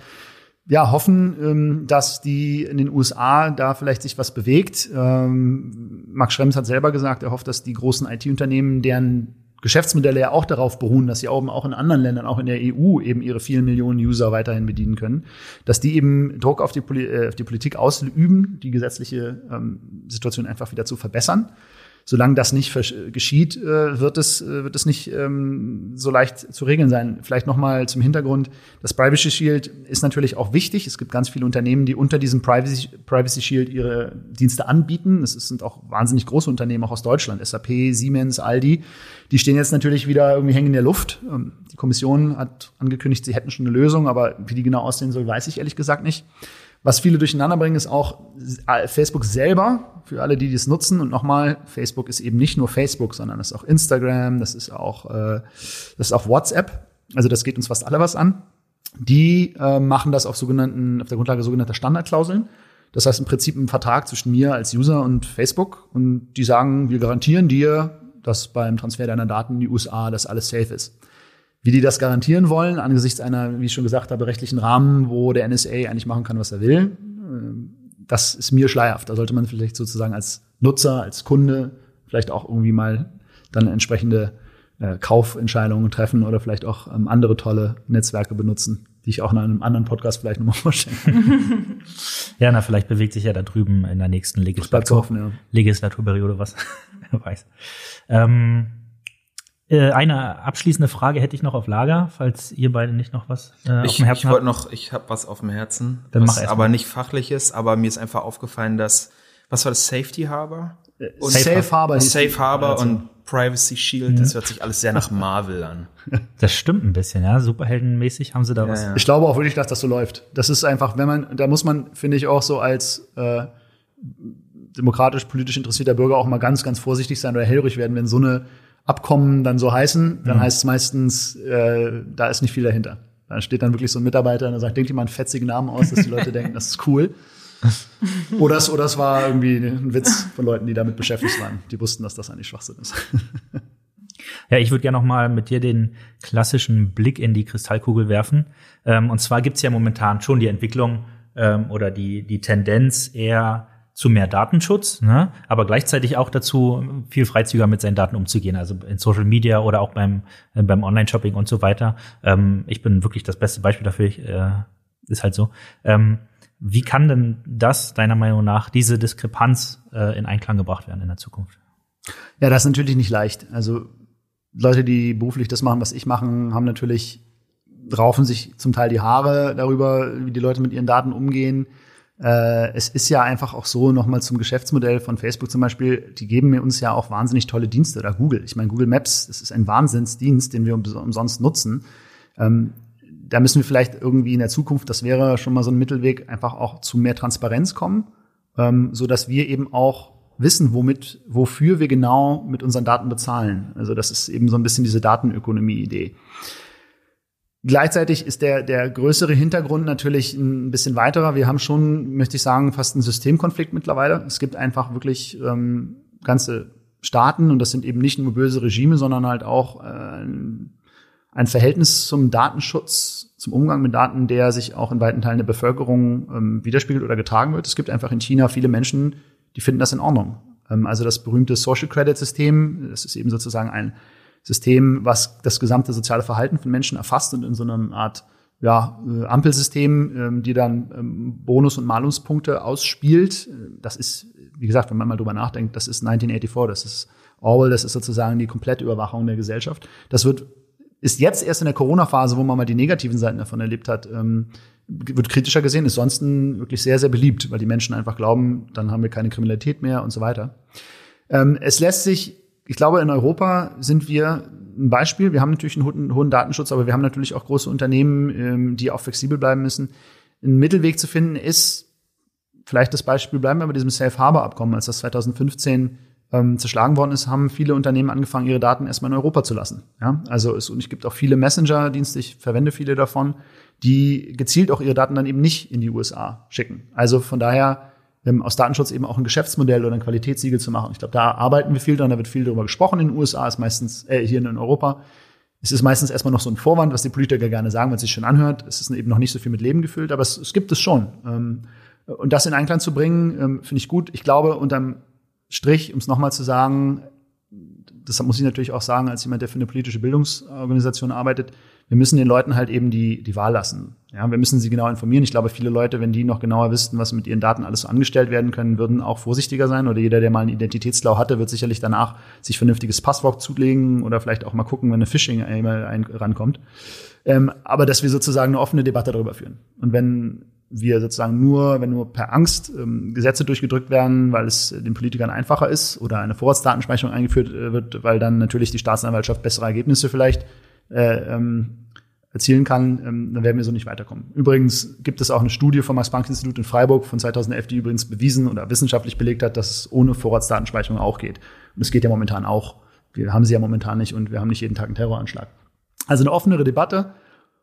ja hoffen, ähm, dass die in den USA da vielleicht sich was bewegt. Ähm, Max Schrems hat selber gesagt, er hofft, dass die großen IT-Unternehmen, deren Geschäftsmodelle ja auch darauf beruhen, dass sie auch in anderen Ländern, auch in der EU eben ihre vielen Millionen User weiterhin bedienen können, dass die eben Druck auf die, Poli äh, auf die Politik ausüben, die gesetzliche ähm, Situation einfach wieder zu verbessern solange das nicht geschieht, äh, wird es, äh, wird es nicht ähm, so leicht zu regeln sein. Vielleicht nochmal zum Hintergrund. Das Privacy Shield ist natürlich auch wichtig. Es gibt ganz viele Unternehmen, die unter diesem Privacy, Privacy Shield ihre Dienste anbieten. Es sind auch wahnsinnig große Unternehmen, auch aus Deutschland. SAP, Siemens, Aldi. Die stehen jetzt natürlich wieder irgendwie hängen in der Luft. Ähm, die Kommission hat angekündigt, sie hätten schon eine Lösung, aber wie die genau aussehen soll, weiß ich ehrlich gesagt nicht. Was viele durcheinander bringen, ist auch Facebook selber, für alle, die das nutzen. Und nochmal, Facebook ist eben nicht nur Facebook, sondern das ist auch Instagram, das ist auch, äh, das ist auch WhatsApp. Also das geht uns fast alle was an. Die äh, machen das auf sogenannten, auf der Grundlage sogenannter Standardklauseln. Das heißt im Prinzip ein Vertrag zwischen mir als User und Facebook. Und die sagen, wir garantieren dir, dass beim Transfer deiner Daten in die USA das alles safe ist. Wie die das garantieren wollen, angesichts einer, wie ich schon gesagt habe, rechtlichen Rahmen, wo der NSA eigentlich machen kann, was er will, äh, das ist mir schleierhaft. Da sollte man vielleicht sozusagen als Nutzer, als Kunde vielleicht auch irgendwie mal dann entsprechende äh, Kaufentscheidungen treffen oder vielleicht auch ähm, andere tolle Netzwerke benutzen, die ich auch in einem anderen Podcast vielleicht nochmal vorstellen kann. ja, na, vielleicht bewegt sich ja da drüben in der nächsten Legislatur, hoffen, ja. Legislaturperiode was. Wer weiß. Ähm, äh, eine abschließende Frage hätte ich noch auf Lager, falls ihr beide nicht noch was äh, ich, auf dem Herzen Ich wollte noch, ich habe was auf dem Herzen, Dann was aber nicht fachliches, aber mir ist einfach aufgefallen, dass was war das Safety Harbor? Und Safe Harbor. Safe Harbor also. und Privacy Shield, das hört sich alles sehr nach Marvel an. Das stimmt ein bisschen, ja. Superheldenmäßig haben sie da ja, was. Ja. Ich glaube auch wirklich, dass das so läuft. Das ist einfach, wenn man, da muss man, finde ich, auch so als äh, demokratisch, politisch interessierter Bürger auch mal ganz, ganz vorsichtig sein oder hellrig werden, wenn so eine Abkommen dann so heißen, dann mhm. heißt es meistens, äh, da ist nicht viel dahinter. Da steht dann wirklich so ein Mitarbeiter und sagt, denkt jemand einen fetzigen Namen aus, dass die Leute denken, das ist cool. oder, es, oder es war irgendwie ein Witz von Leuten, die damit beschäftigt waren. Die wussten, dass das eigentlich Schwachsinn ist. Ja, ich würde gerne noch mal mit dir den klassischen Blick in die Kristallkugel werfen. Ähm, und zwar gibt's ja momentan schon die Entwicklung ähm, oder die, die Tendenz eher zu mehr Datenschutz, ne? aber gleichzeitig auch dazu, viel freizügiger mit seinen Daten umzugehen, also in Social Media oder auch beim, äh, beim Online-Shopping und so weiter. Ähm, ich bin wirklich das beste Beispiel dafür, ich, äh, ist halt so. Ähm, wie kann denn das deiner Meinung nach, diese Diskrepanz äh, in Einklang gebracht werden in der Zukunft? Ja, das ist natürlich nicht leicht. Also Leute, die beruflich das machen, was ich mache, haben natürlich raufen sich zum Teil die Haare darüber, wie die Leute mit ihren Daten umgehen. Äh, es ist ja einfach auch so, nochmal zum Geschäftsmodell von Facebook zum Beispiel, die geben mir uns ja auch wahnsinnig tolle Dienste oder Google. Ich meine, Google Maps, das ist ein Wahnsinnsdienst, den wir umsonst nutzen. Ähm, da müssen wir vielleicht irgendwie in der Zukunft, das wäre schon mal so ein Mittelweg, einfach auch zu mehr Transparenz kommen, ähm, so dass wir eben auch wissen, womit, wofür wir genau mit unseren Daten bezahlen. Also das ist eben so ein bisschen diese Datenökonomie-Idee. Gleichzeitig ist der, der größere Hintergrund natürlich ein bisschen weiterer. Wir haben schon, möchte ich sagen, fast einen Systemkonflikt mittlerweile. Es gibt einfach wirklich ähm, ganze Staaten und das sind eben nicht nur böse Regime, sondern halt auch äh, ein Verhältnis zum Datenschutz, zum Umgang mit Daten, der sich auch in weiten Teilen der Bevölkerung ähm, widerspiegelt oder getragen wird. Es gibt einfach in China viele Menschen, die finden das in Ordnung. Ähm, also das berühmte Social Credit System, das ist eben sozusagen ein System, was das gesamte soziale Verhalten von Menschen erfasst und in so einer Art ja, äh, Ampelsystem, ähm, die dann ähm, Bonus- und Malungspunkte ausspielt. Das ist, wie gesagt, wenn man mal drüber nachdenkt, das ist 1984, das ist Orwell, das ist sozusagen die komplette Überwachung der Gesellschaft. Das wird ist jetzt erst in der Corona-Phase, wo man mal die negativen Seiten davon erlebt hat, ähm, wird kritischer gesehen, ist sonst wirklich sehr, sehr beliebt, weil die Menschen einfach glauben, dann haben wir keine Kriminalität mehr und so weiter. Es lässt sich, ich glaube, in Europa sind wir ein Beispiel. Wir haben natürlich einen hohen, Datenschutz, aber wir haben natürlich auch große Unternehmen, ähm, die auch flexibel bleiben müssen. Ein Mittelweg zu finden ist, vielleicht das Beispiel, bleiben wir bei diesem Safe Harbor Abkommen, als das 2015 ähm, zerschlagen worden ist, haben viele Unternehmen angefangen, ihre Daten erstmal in Europa zu lassen. Ja? Also es, und es gibt auch viele Messenger-Dienste, ich verwende viele davon, die gezielt auch ihre Daten dann eben nicht in die USA schicken. Also von daher ähm, aus Datenschutz eben auch ein Geschäftsmodell oder ein Qualitätssiegel zu machen. Ich glaube, da arbeiten wir viel dran, da wird viel darüber gesprochen in den USA, ist meistens äh, hier in Europa. Es ist meistens erstmal noch so ein Vorwand, was die Politiker gerne sagen, wenn es sich schön anhört. Es ist eben noch nicht so viel mit Leben gefüllt, aber es, es gibt es schon. Ähm, und das in Einklang zu bringen, ähm, finde ich gut. Ich glaube, unterm Strich, um es nochmal zu sagen, das muss ich natürlich auch sagen, als jemand, der für eine politische Bildungsorganisation arbeitet, wir müssen den Leuten halt eben die, die Wahl lassen. Ja, wir müssen sie genau informieren. Ich glaube, viele Leute, wenn die noch genauer wüssten, was mit ihren Daten alles so angestellt werden können, würden auch vorsichtiger sein. Oder jeder, der mal einen Identitätsklau hatte, wird sicherlich danach sich vernünftiges Passwort zulegen oder vielleicht auch mal gucken, wenn eine Phishing-E-Mail rankommt. Ähm, aber dass wir sozusagen eine offene Debatte darüber führen. Und wenn wir sozusagen nur, wenn nur per Angst ähm, Gesetze durchgedrückt werden, weil es den Politikern einfacher ist oder eine Vorratsdatenspeicherung eingeführt äh, wird, weil dann natürlich die Staatsanwaltschaft bessere Ergebnisse vielleicht äh, ähm, erzielen kann, ähm, dann werden wir so nicht weiterkommen. Übrigens gibt es auch eine Studie vom Max-Planck-Institut in Freiburg von 2011, die übrigens bewiesen oder wissenschaftlich belegt hat, dass es ohne Vorratsdatenspeicherung auch geht. Und es geht ja momentan auch. Wir haben sie ja momentan nicht und wir haben nicht jeden Tag einen Terroranschlag. Also eine offenere Debatte,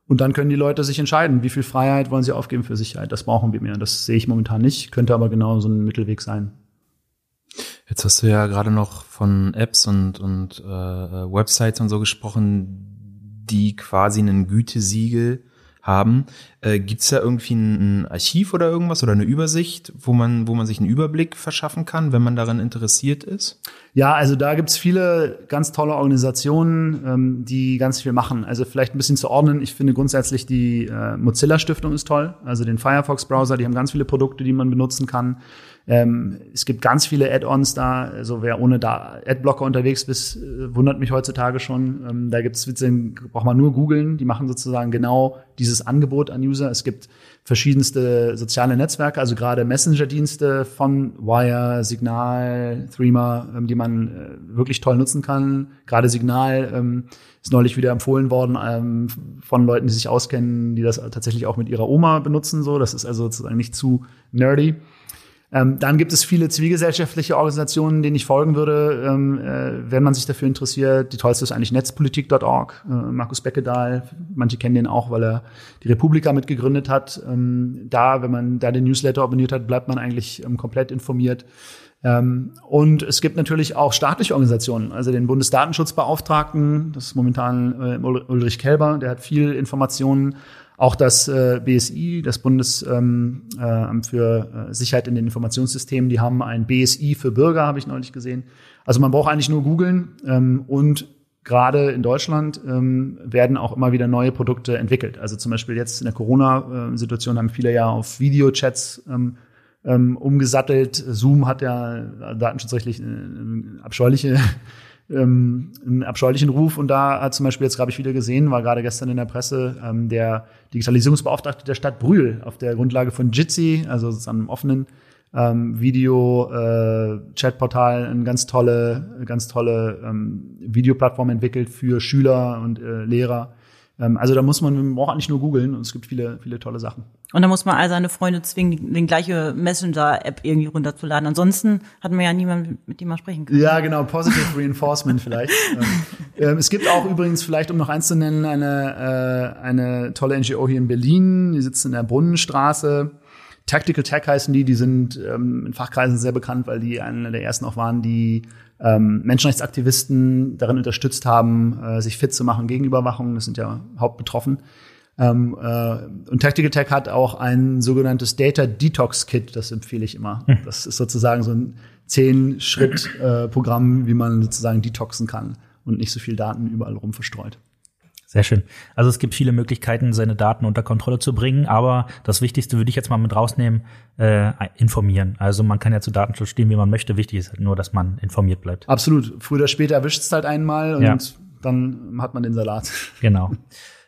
und dann können die Leute sich entscheiden, wie viel Freiheit wollen sie aufgeben für Sicherheit. Das brauchen wir mehr. Das sehe ich momentan nicht, könnte aber genau so ein Mittelweg sein. Jetzt hast du ja gerade noch von Apps und, und äh, Websites und so gesprochen, die quasi einen Gütesiegel haben. Äh, Gibt da irgendwie ein, ein Archiv oder irgendwas oder eine Übersicht, wo man, wo man sich einen Überblick verschaffen kann, wenn man daran interessiert ist? Ja, also da gibt's viele ganz tolle Organisationen, ähm, die ganz viel machen. Also vielleicht ein bisschen zu ordnen. Ich finde grundsätzlich die äh, Mozilla Stiftung ist toll. Also den Firefox Browser, die haben ganz viele Produkte, die man benutzen kann. Ähm, es gibt ganz viele Add-ons da. Also wer ohne da Adblocker unterwegs ist, wundert mich heutzutage schon. Ähm, da gibt's Witze, braucht man nur googeln. Die machen sozusagen genau dieses Angebot an User. Es gibt verschiedenste soziale Netzwerke, also gerade Messenger-Dienste von Wire, Signal, Threema, ähm, die man äh, wirklich toll nutzen kann. Gerade Signal ähm, ist neulich wieder empfohlen worden ähm, von Leuten, die sich auskennen, die das tatsächlich auch mit ihrer Oma benutzen. So, das ist also sozusagen nicht zu nerdy. Ähm, dann gibt es viele zivilgesellschaftliche Organisationen, denen ich folgen würde, ähm, äh, wenn man sich dafür interessiert. Die tollste ist eigentlich netzpolitik.org. Äh, Markus Beckedahl, manche kennen den auch, weil er die Republika mitgegründet hat. Ähm, da, wenn man da den Newsletter abonniert hat, bleibt man eigentlich ähm, komplett informiert. Ähm, und es gibt natürlich auch staatliche Organisationen, also den Bundesdatenschutzbeauftragten, das ist momentan äh, Ulrich Kelber, der hat viel Informationen auch das äh, BSI, das Bundesamt ähm, äh, für äh, Sicherheit in den Informationssystemen, die haben ein BSI für Bürger, habe ich neulich gesehen. Also man braucht eigentlich nur googeln ähm, und gerade in Deutschland ähm, werden auch immer wieder neue Produkte entwickelt. Also zum Beispiel jetzt in der Corona-Situation haben viele ja auf Videochats ähm, ähm, umgesattelt. Zoom hat ja datenschutzrechtlich eine abscheuliche ähm, einen abscheulichen Ruf. Und da hat zum Beispiel jetzt, habe ich wieder gesehen, war gerade gestern in der Presse, ähm, der Digitalisierungsbeauftragte der Stadt Brühl auf der Grundlage von Jitsi, also sozusagen einem offenen ähm, Video-Chatportal, äh, eine ganz tolle, ganz tolle ähm, Videoplattform entwickelt für Schüler und äh, Lehrer also da muss man, man braucht eigentlich nur googeln und es gibt viele, viele tolle Sachen. Und da muss man all seine Freunde zwingen, die, die gleiche Messenger-App irgendwie runterzuladen. Ansonsten hat man ja niemanden, mit dem man sprechen kann. Ja, genau, Positive Reinforcement vielleicht. Ähm, ähm, es gibt auch übrigens, vielleicht um noch eins zu nennen, eine, äh, eine tolle NGO hier in Berlin, die sitzt in der Brunnenstraße. Tactical Tech heißen die, die sind ähm, in Fachkreisen sehr bekannt, weil die eine der ersten auch waren, die ähm, Menschenrechtsaktivisten darin unterstützt haben, äh, sich fit zu machen gegen Überwachung. Das sind ja hauptbetroffen. Ähm, äh, und Tactical Tech hat auch ein sogenanntes Data Detox Kit, das empfehle ich immer. Hm. Das ist sozusagen so ein Zehn-Schritt-Programm, äh, wie man sozusagen detoxen kann und nicht so viel Daten überall rum verstreut. Sehr schön. Also es gibt viele Möglichkeiten, seine Daten unter Kontrolle zu bringen, aber das Wichtigste würde ich jetzt mal mit rausnehmen, äh, informieren. Also man kann ja zu Datenschutz stehen, wie man möchte. Wichtig ist halt nur, dass man informiert bleibt. Absolut. Früher oder später erwischt es halt einmal und ja. dann hat man den Salat. Genau.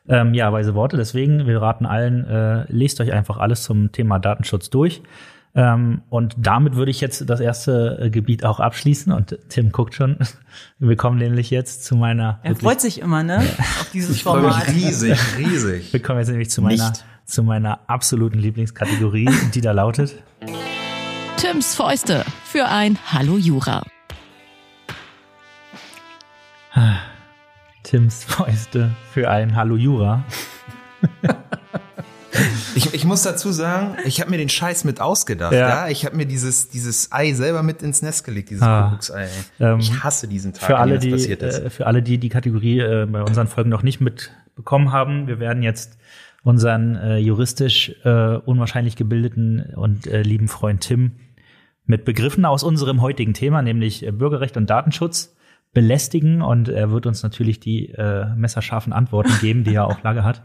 Ähm, ja, weise Worte. Deswegen, wir raten allen, äh, lest euch einfach alles zum Thema Datenschutz durch. Ähm, und damit würde ich jetzt das erste äh, Gebiet auch abschließen. Und Tim guckt schon. Wir kommen nämlich jetzt zu meiner. Er freut sich immer, ne? Auf dieses ich Format. Mich riesig, riesig. Wir kommen jetzt nämlich zu meiner, zu meiner absoluten Lieblingskategorie, die da lautet. Tims Fäuste für ein Hallo Jura. Tims Fäuste für ein Hallo Jura. Ich, muss dazu sagen, ich habe mir den Scheiß mit ausgedacht. Ja. ja? Ich habe mir dieses, dieses Ei selber mit ins Nest gelegt, dieses ah, Kuckucksei. Ähm, ich hasse diesen Tag, für alle, die, äh, für alle, die die Kategorie äh, bei unseren Folgen noch nicht mitbekommen haben, wir werden jetzt unseren äh, juristisch äh, unwahrscheinlich gebildeten und äh, lieben Freund Tim mit Begriffen aus unserem heutigen Thema, nämlich äh, Bürgerrecht und Datenschutz, belästigen und er wird uns natürlich die messerscharfen Antworten geben, die er auch Lage hat.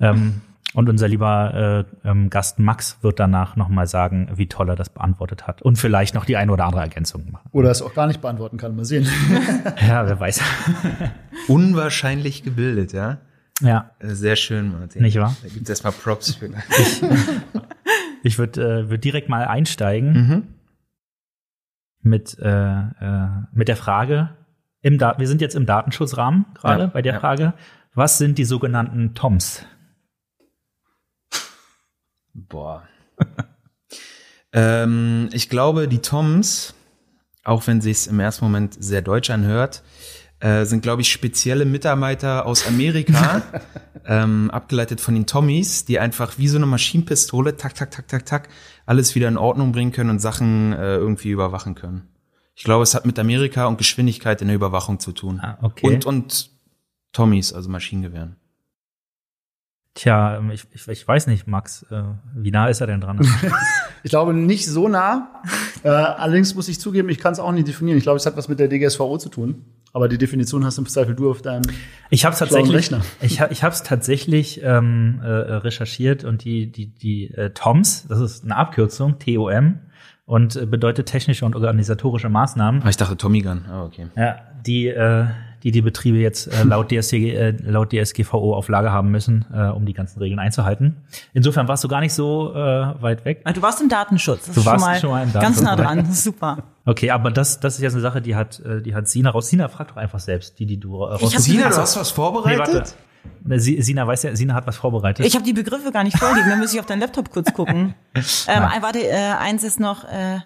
Ähm, und unser lieber äh, ähm, Gast Max wird danach nochmal sagen, wie toll er das beantwortet hat. Und vielleicht noch die eine oder andere Ergänzung machen. Oder es auch gar nicht beantworten kann. Mal sehen. ja, wer weiß. Unwahrscheinlich gebildet, ja? Ja. Äh, sehr schön, Martin. Nicht wahr? Da gibt es erstmal Props für. ich ich würde äh, würd direkt mal einsteigen mhm. mit, äh, äh, mit der Frage, im da wir sind jetzt im Datenschutzrahmen gerade ja, bei der ja. Frage, was sind die sogenannten TOMs? Boah. ähm, ich glaube, die Toms, auch wenn sich's im ersten Moment sehr deutsch anhört, äh, sind, glaube ich, spezielle Mitarbeiter aus Amerika, ähm, abgeleitet von den Tommys, die einfach wie so eine Maschinenpistole, tak, tak, tak, tak, tak, alles wieder in Ordnung bringen können und Sachen äh, irgendwie überwachen können. Ich glaube, es hat mit Amerika und Geschwindigkeit in der Überwachung zu tun. Ah, okay. Und, und Tommys, also Maschinengewehren. Tja, ähm, ich, ich, ich weiß nicht, Max, äh, wie nah ist er denn dran? Ich glaube nicht so nah. Äh, allerdings muss ich zugeben, ich kann es auch nicht definieren. Ich glaube, es hat was mit der DGSVO zu tun. Aber die Definition hast im Zweifel du auf deinem. Ich habe tatsächlich, Rechner. ich, ich habe es tatsächlich ähm, äh, recherchiert und die die die äh, TOMS, das ist eine Abkürzung, TOM und äh, bedeutet technische und organisatorische Maßnahmen. Ah, ich dachte Tommy Gun. Ah, okay. Ja, die äh, die die Betriebe jetzt äh, laut DSG, äh, laut DSGVO auf Lager haben müssen, äh, um die ganzen Regeln einzuhalten. Insofern warst du gar nicht so äh, weit weg. Ah, Du warst im Datenschutz. Das Du warst schon mal, schon mal im ganz nah Datenschutz. dran. Super. Okay, aber das das ist jetzt eine Sache, die hat äh, die hat Sina raus. Sina frag doch einfach selbst, die die du hab rausgesucht Sina, Sina, du hast hast was Nee, vorbereitet? warte. Ne, Sina weiß ja, Sina hat was vorbereitet. Ich habe die Begriffe gar nicht vorliegen. Dann muss ich auf deinen Laptop kurz gucken. ähm, warte, äh, eins ist noch. Äh,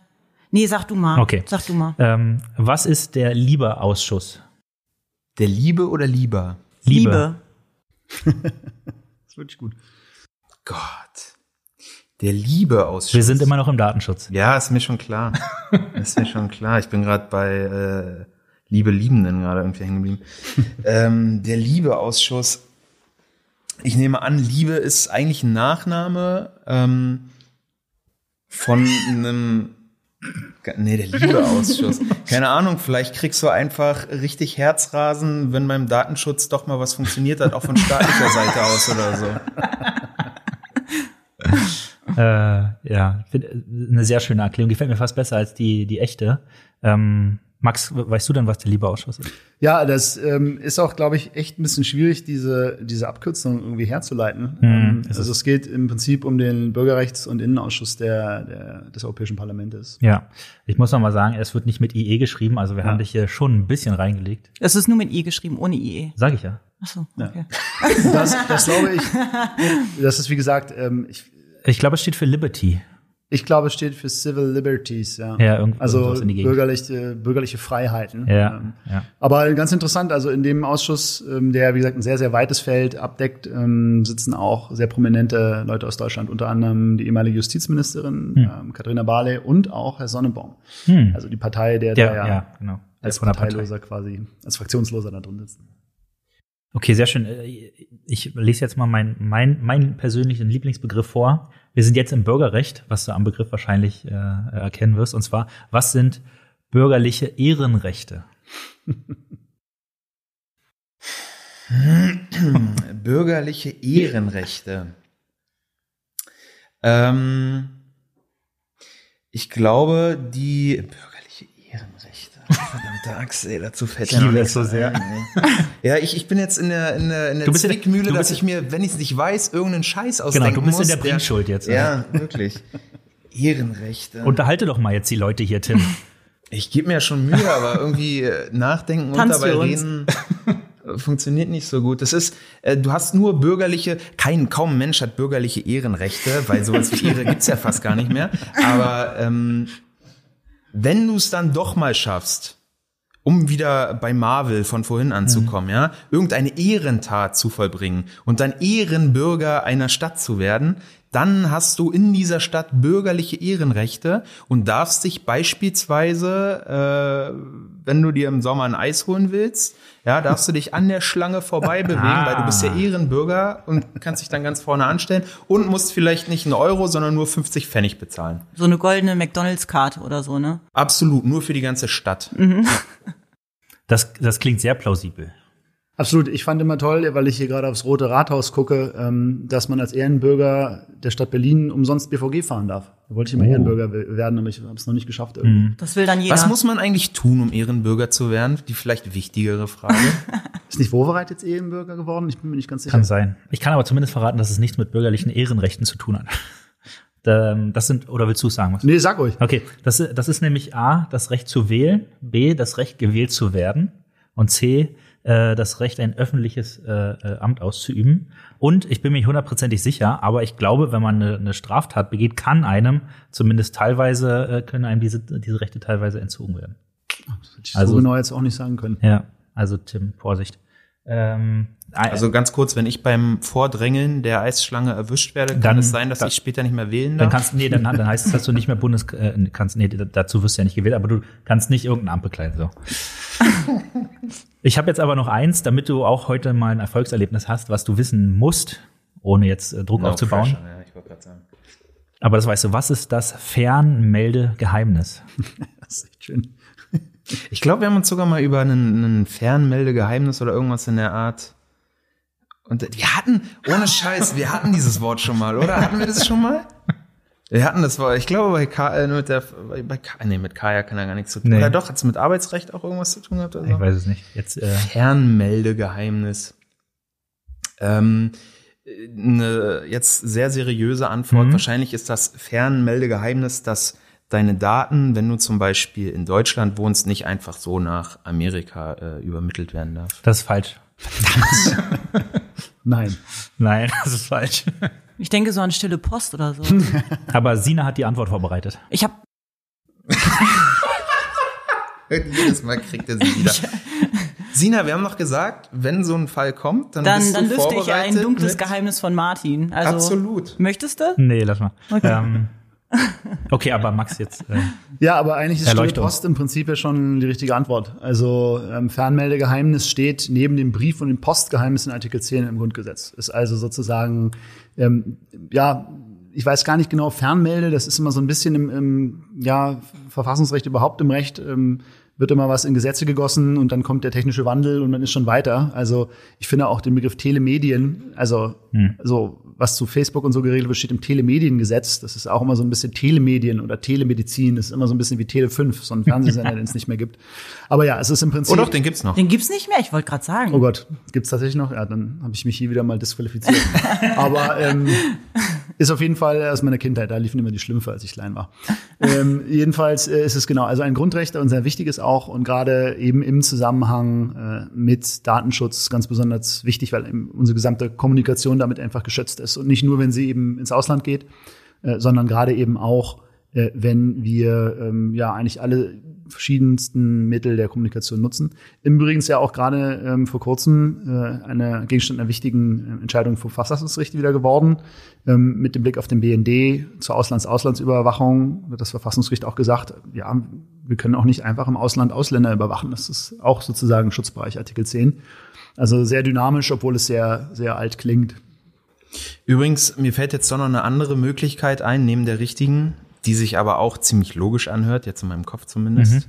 nee, sag du mal. Okay. Sag du mal. ähm, was ist der Lieberausschuss? Der Liebe oder Lieber? Liebe. Das ist wirklich gut. Gott. Der Liebeausschuss. Wir sind immer noch im Datenschutz. Ja, ist mir schon klar. ist mir schon klar. Ich bin gerade bei äh, Liebe Liebenden gerade irgendwie hängen geblieben. ähm, der Liebeausschuss. Ich nehme an, Liebe ist eigentlich ein Nachname ähm, von einem. Nee, der Liebeausschuss. Keine Ahnung, vielleicht kriegst du einfach richtig Herzrasen, wenn beim Datenschutz doch mal was funktioniert hat, auch von staatlicher Seite aus oder so. Äh, ja, äh, eine sehr schöne Erklärung. Gefällt mir fast besser als die, die echte. Ähm, Max, we- weißt du denn, was der Lieberausschuss ist? Ja, das ähm, ist auch, glaube ich, echt ein bisschen schwierig, diese, diese Abkürzung irgendwie herzuleiten. Hm, ähm, also es. es geht im Prinzip um den Bürgerrechts- und Innenausschuss der, der, des Europäischen Parlaments. Ja, ich muss noch mal sagen, es wird nicht mit IE geschrieben, also wir haben dich hier schon ein bisschen reingelegt. Es ist nur mit I geschrieben, ohne IE. Sag ich ja. Achso, okay. Das, das glaube ich, das ist wie gesagt, ähm, ich, Ich glaube, es steht für Liberty. Ich glaube, es steht für Civil Liberties, ja. Ja, irgend- also bürgerliche, bürgerliche Freiheiten. Ja, Ähm, ja. Aber ganz interessant, also in dem Ausschuss, ähm, der wie gesagt ein sehr, sehr weites Feld abdeckt, ähm, sitzen auch sehr prominente Leute aus Deutschland, unter anderem die ehemalige Justizministerin ähm, Katharina Barley und auch Herr Sonnenbaum. Hm. Also die Partei, der Der, da ja, ja, genau. als der Partei. Parteiloser quasi, als Fraktionsloser da drin sitzt. Okay, sehr schön. Äh, Ich lese jetzt mal meinen mein, mein persönlichen Lieblingsbegriff vor. Wir sind jetzt im Bürgerrecht, was du am Begriff wahrscheinlich äh, erkennen wirst. Und zwar, was sind bürgerliche Ehrenrechte? Bürgerliche Ehrenrechte. Ähm, ich glaube, die bürgerliche Ehrenrechte. Verdammte ey, dazu fällt Ich ja liebe es so sehr. ein. Ja, ich, ich bin jetzt in der, in der, in der Du bist in der- Zwickmühle, dass ich mir, wenn ich es nicht weiß, irgendeinen Scheiß ausdenken Genau, du bist in muss. der Bringschuld jetzt, ne? Ja, wirklich. Ehrenrechte. Unterhalte doch mal jetzt die Leute hier, Tim. Ich gebe mir ja schon Mühe, aber irgendwie äh, nachdenken und dabei für uns. reden äh, funktioniert nicht so gut. Das ist, äh, du hast nur bürgerliche, kein, kaum Mensch hat bürgerliche Ehrenrechte, weil sowas wie Ehre gibt's ja fast gar nicht mehr. Aber ähm, wenn du es dann doch mal schaffst, um wieder bei Marvel von vorhin anzukommen, ja, irgendeine Ehrentat zu vollbringen und dann Ehrenbürger einer Stadt zu werden, dann hast du in dieser Stadt bürgerliche Ehrenrechte und darfst dich beispielsweise, äh, wenn du dir im Sommer ein Eis holen willst, ja, darfst du dich an der Schlange vorbei bewegen, Ah. weil du bist ja Ehrenbürger und kannst dich dann ganz vorne anstellen und musst vielleicht nicht einen Euro, sondern nur 50 Pfennig bezahlen. So eine goldene McDonalds-Karte oder so, ne? Absolut, nur für die ganze Stadt. Das, das klingt sehr plausibel. Absolut. Ich fand immer toll, weil ich hier gerade aufs Rote Rathaus gucke, ähm, dass man als Ehrenbürger der Stadt Berlin umsonst BVG fahren darf. Da wollte ich immer Ehrenbürger we- werden, aber ich habe es noch nicht geschafft. Irgendwie. Das will dann jeder. Was muss man eigentlich tun, um Ehrenbürger zu werden? Die vielleicht wichtigere Frage. Ist nicht Wovereit jetzt Ehrenbürger geworden? Ich bin mir nicht ganz sicher. Kann sein. Ich kann aber zumindest verraten, dass es nichts mit bürgerlichen Ehrenrechten zu tun hat. Ähm, Das sind, oder willst du sagen was? Nee, sag euch. Okay, das, ist- das ist nämlich A, das Recht zu wählen, B, das Recht gewählt zu werden und C, äh, das Recht, ein öffentliches äh, äh, Amt auszuüben. Und ich bin mir nicht hundertprozentig sicher, aber ich glaube, wenn man eine, eine Straftat begeht, kann einem zumindest teilweise, äh, können einem diese, diese Rechte teilweise entzogen werden. Hätte ich Also- so genau jetzt auch nicht sagen können. Ja, also Tim, Vorsicht. Ähm, Also ganz kurz, wenn ich beim Vordrängeln der Eisschlange erwischt werde, kann Dann- es sein, dass da- ich später nicht mehr wählen Dann darf? kannst nee, dann, dann heißt es, dass du nicht mehr Bundes äh, kannst nee, dazu wirst du ja nicht gewählt, aber du kannst nicht irgendein Amt bekleiden so. Ich habe jetzt aber noch eins, damit du auch heute mal ein Erfolgserlebnis hast, was du wissen musst, ohne jetzt äh, Druck No aufzubauen. pressure, Ja, ich wollte gerade sagen. Aber das weißt du, was ist das Fernmeldegeheimnis? Das ist echt schön. Ich glaube, wir haben uns sogar mal über einen, ein Fernmeldegeheimnis oder irgendwas in der Art. Und wir hatten, ohne Scheiß, wir hatten dieses Wort schon mal, oder? Hatten wir das schon mal? Wir hatten das Wort, ich glaube, bei K, äh, mit der, bei K, nee, mit Kaya kann er gar nichts zu tun. Nee. Oder doch, hat es mit Arbeitsrecht auch irgendwas zu tun gehabt? Oder so? Ich weiß es nicht. Jetzt äh, Fernmeldegeheimnis. Ähm, eine jetzt sehr seriöse Antwort. Mhm. Wahrscheinlich ist das Fernmeldegeheimnis, dass deine Daten, wenn du zum Beispiel in Deutschland wohnst, nicht einfach so nach Amerika äh, übermittelt werden darf. das ist falsch. Nein. Nein, das ist falsch. Ich denke so an stille Post oder so. Aber Sina hat die Antwort vorbereitet. Ich habe Jedes Mal kriegt er sie wieder. Sina, wir haben noch gesagt, wenn so ein Fall kommt, dann, dann, bist dann du lüfte ich vorbereitet ein dunkles Geheimnis von Martin. Also, Absolut. Möchtest du? Nee, lass mal. Ähm, okay, aber Max jetzt. Äh, Ja, aber eigentlich ist Stille. Post im Prinzip ja schon die richtige Antwort. Also ähm, Fernmeldegeheimnis steht neben dem Brief und dem Postgeheimnis in Artikel 10 im Grundgesetz. Ist also sozusagen, ähm, ja, ich weiß gar nicht genau, Fernmelde, das ist immer so ein bisschen im, im ja, Verfassungsrecht überhaupt im Recht, ähm, wird immer was in Gesetze gegossen und dann kommt der technische Wandel und man ist schon weiter. Also ich finde auch den Begriff Telemedien, also so was zu Facebook und so geregelt wird, steht im Telemediengesetz. Das ist auch immer so ein bisschen Telemedien oder Telemedizin. Das ist immer so ein bisschen wie Tele 5, so ein Fernsehsender, den es nicht mehr gibt. Aber ja, es ist im Prinzip. Oh doch, den gibt's noch. Den gibt's nicht mehr, ich wollte gerade sagen. Oh Gott, gibt's tatsächlich noch? Ja, dann habe ich mich hier wieder mal disqualifiziert. Aber ähm, ist auf jeden Fall aus meiner Kindheit. Da liefen immer die Schlümpfe, als ich klein war. ähm, jedenfalls äh, ist es genau, also ein Grundrecht und sehr wichtiges auch und gerade eben im Zusammenhang äh, mit Datenschutz ganz besonders wichtig, weil eben unsere gesamte Kommunikation damit einfach geschützt ist und nicht nur, wenn sie eben ins Ausland geht, äh, sondern gerade eben auch, äh, wenn wir ähm, ja eigentlich alle verschiedensten Mittel der Kommunikation nutzen. Im Übrigen ist ja auch gerade ähm, vor kurzem äh, eine Gegenstand einer wichtigen äh, Entscheidung vom Verfassungsgericht wieder geworden, ähm, mit dem Blick auf den BND zur Auslands-Auslandsüberwachung wird das Verfassungsgericht auch gesagt, ja, wir können auch nicht einfach im Ausland Ausländer überwachen. Das ist auch sozusagen Schutzbereich Artikel 10. Also sehr dynamisch, obwohl es sehr, sehr alt klingt. Übrigens, mir fällt jetzt doch noch eine andere Möglichkeit ein, neben der richtigen, die sich aber auch ziemlich logisch anhört, jetzt in meinem Kopf zumindest.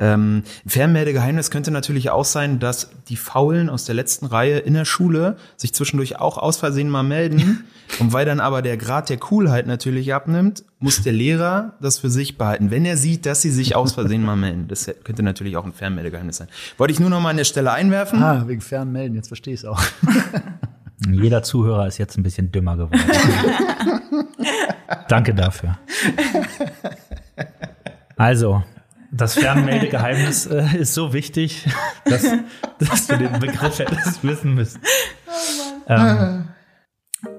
Ähm, Fernmeldegeheimnis könnte natürlich auch sein, dass die Faulen aus der letzten Reihe in der Schule sich zwischendurch auch aus Versehen mal melden. Und weil dann aber der Grad der Coolheit natürlich abnimmt, muss der Lehrer das für sich behalten, wenn er sieht, dass sie sich aus Versehen mal melden. Das könnte natürlich auch ein Fernmeldegeheimnis sein. Wollte ich nur noch mal an der Stelle einwerfen. Ah, wegen Fernmelden, jetzt verstehe ich es auch. jeder Zuhörer ist jetzt ein bisschen dümmer geworden. Danke dafür. Also, das Fernmeldegeheimnis äh, ist so wichtig, dass, dass du den Begriff hättest wissen müssen. ähm,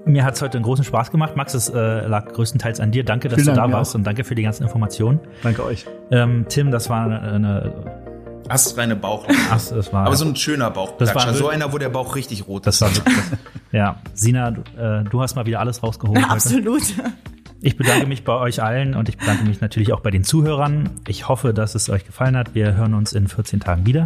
mir hat es heute einen großen Spaß gemacht. Max, es äh, lag größtenteils an dir. Danke, dass Vielen du Dank, da warst auch. und danke für die ganzen Informationen. Danke euch. Ähm, Tim, das war eine, eine Astreine Bauchlache. ach, das war, Aber so ein schöner Bauchklatscher. Das war so wirklich- einer, wo der Bauch richtig rot das ist. war wirklich, ja, Sina, du, äh, du hast mal wieder alles rausgeholt. heute. Absolut. Ich bedanke mich bei euch allen und ich bedanke mich natürlich auch bei den Zuhörern. Ich hoffe, dass es euch gefallen hat. Wir hören uns in 14 Tagen wieder.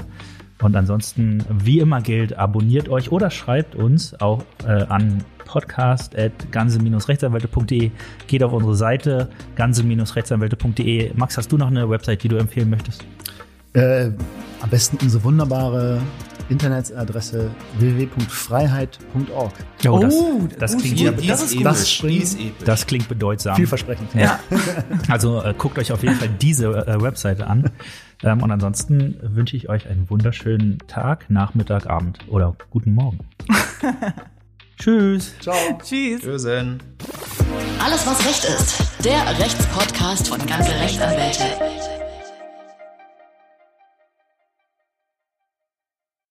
Und ansonsten, wie immer gilt, abonniert euch oder schreibt uns auch äh, an podcast.ganze-rechtsanwälte.de. Geht auf unsere Seite ganze-rechtsanwälte.de. Max, hast du noch eine Website, die du empfehlen möchtest? Äh, am besten unsere wunderbare Internetadresse www.freiheit.org. Oh, das, Oh, das, klingt, Ja, die das ist das klingt bedeutsam. Vielversprechend. Ja. Also äh, guckt euch auf jeden Fall diese äh, Webseite an. Ähm, und ansonsten wünsche ich euch einen wunderschönen Tag, Nachmittag, Abend oder guten Morgen. Tschüss. Ciao. Tschüss. Lösen. Alles, was Recht ist. Der Rechtspodcast von ganze Rechtsanwälte.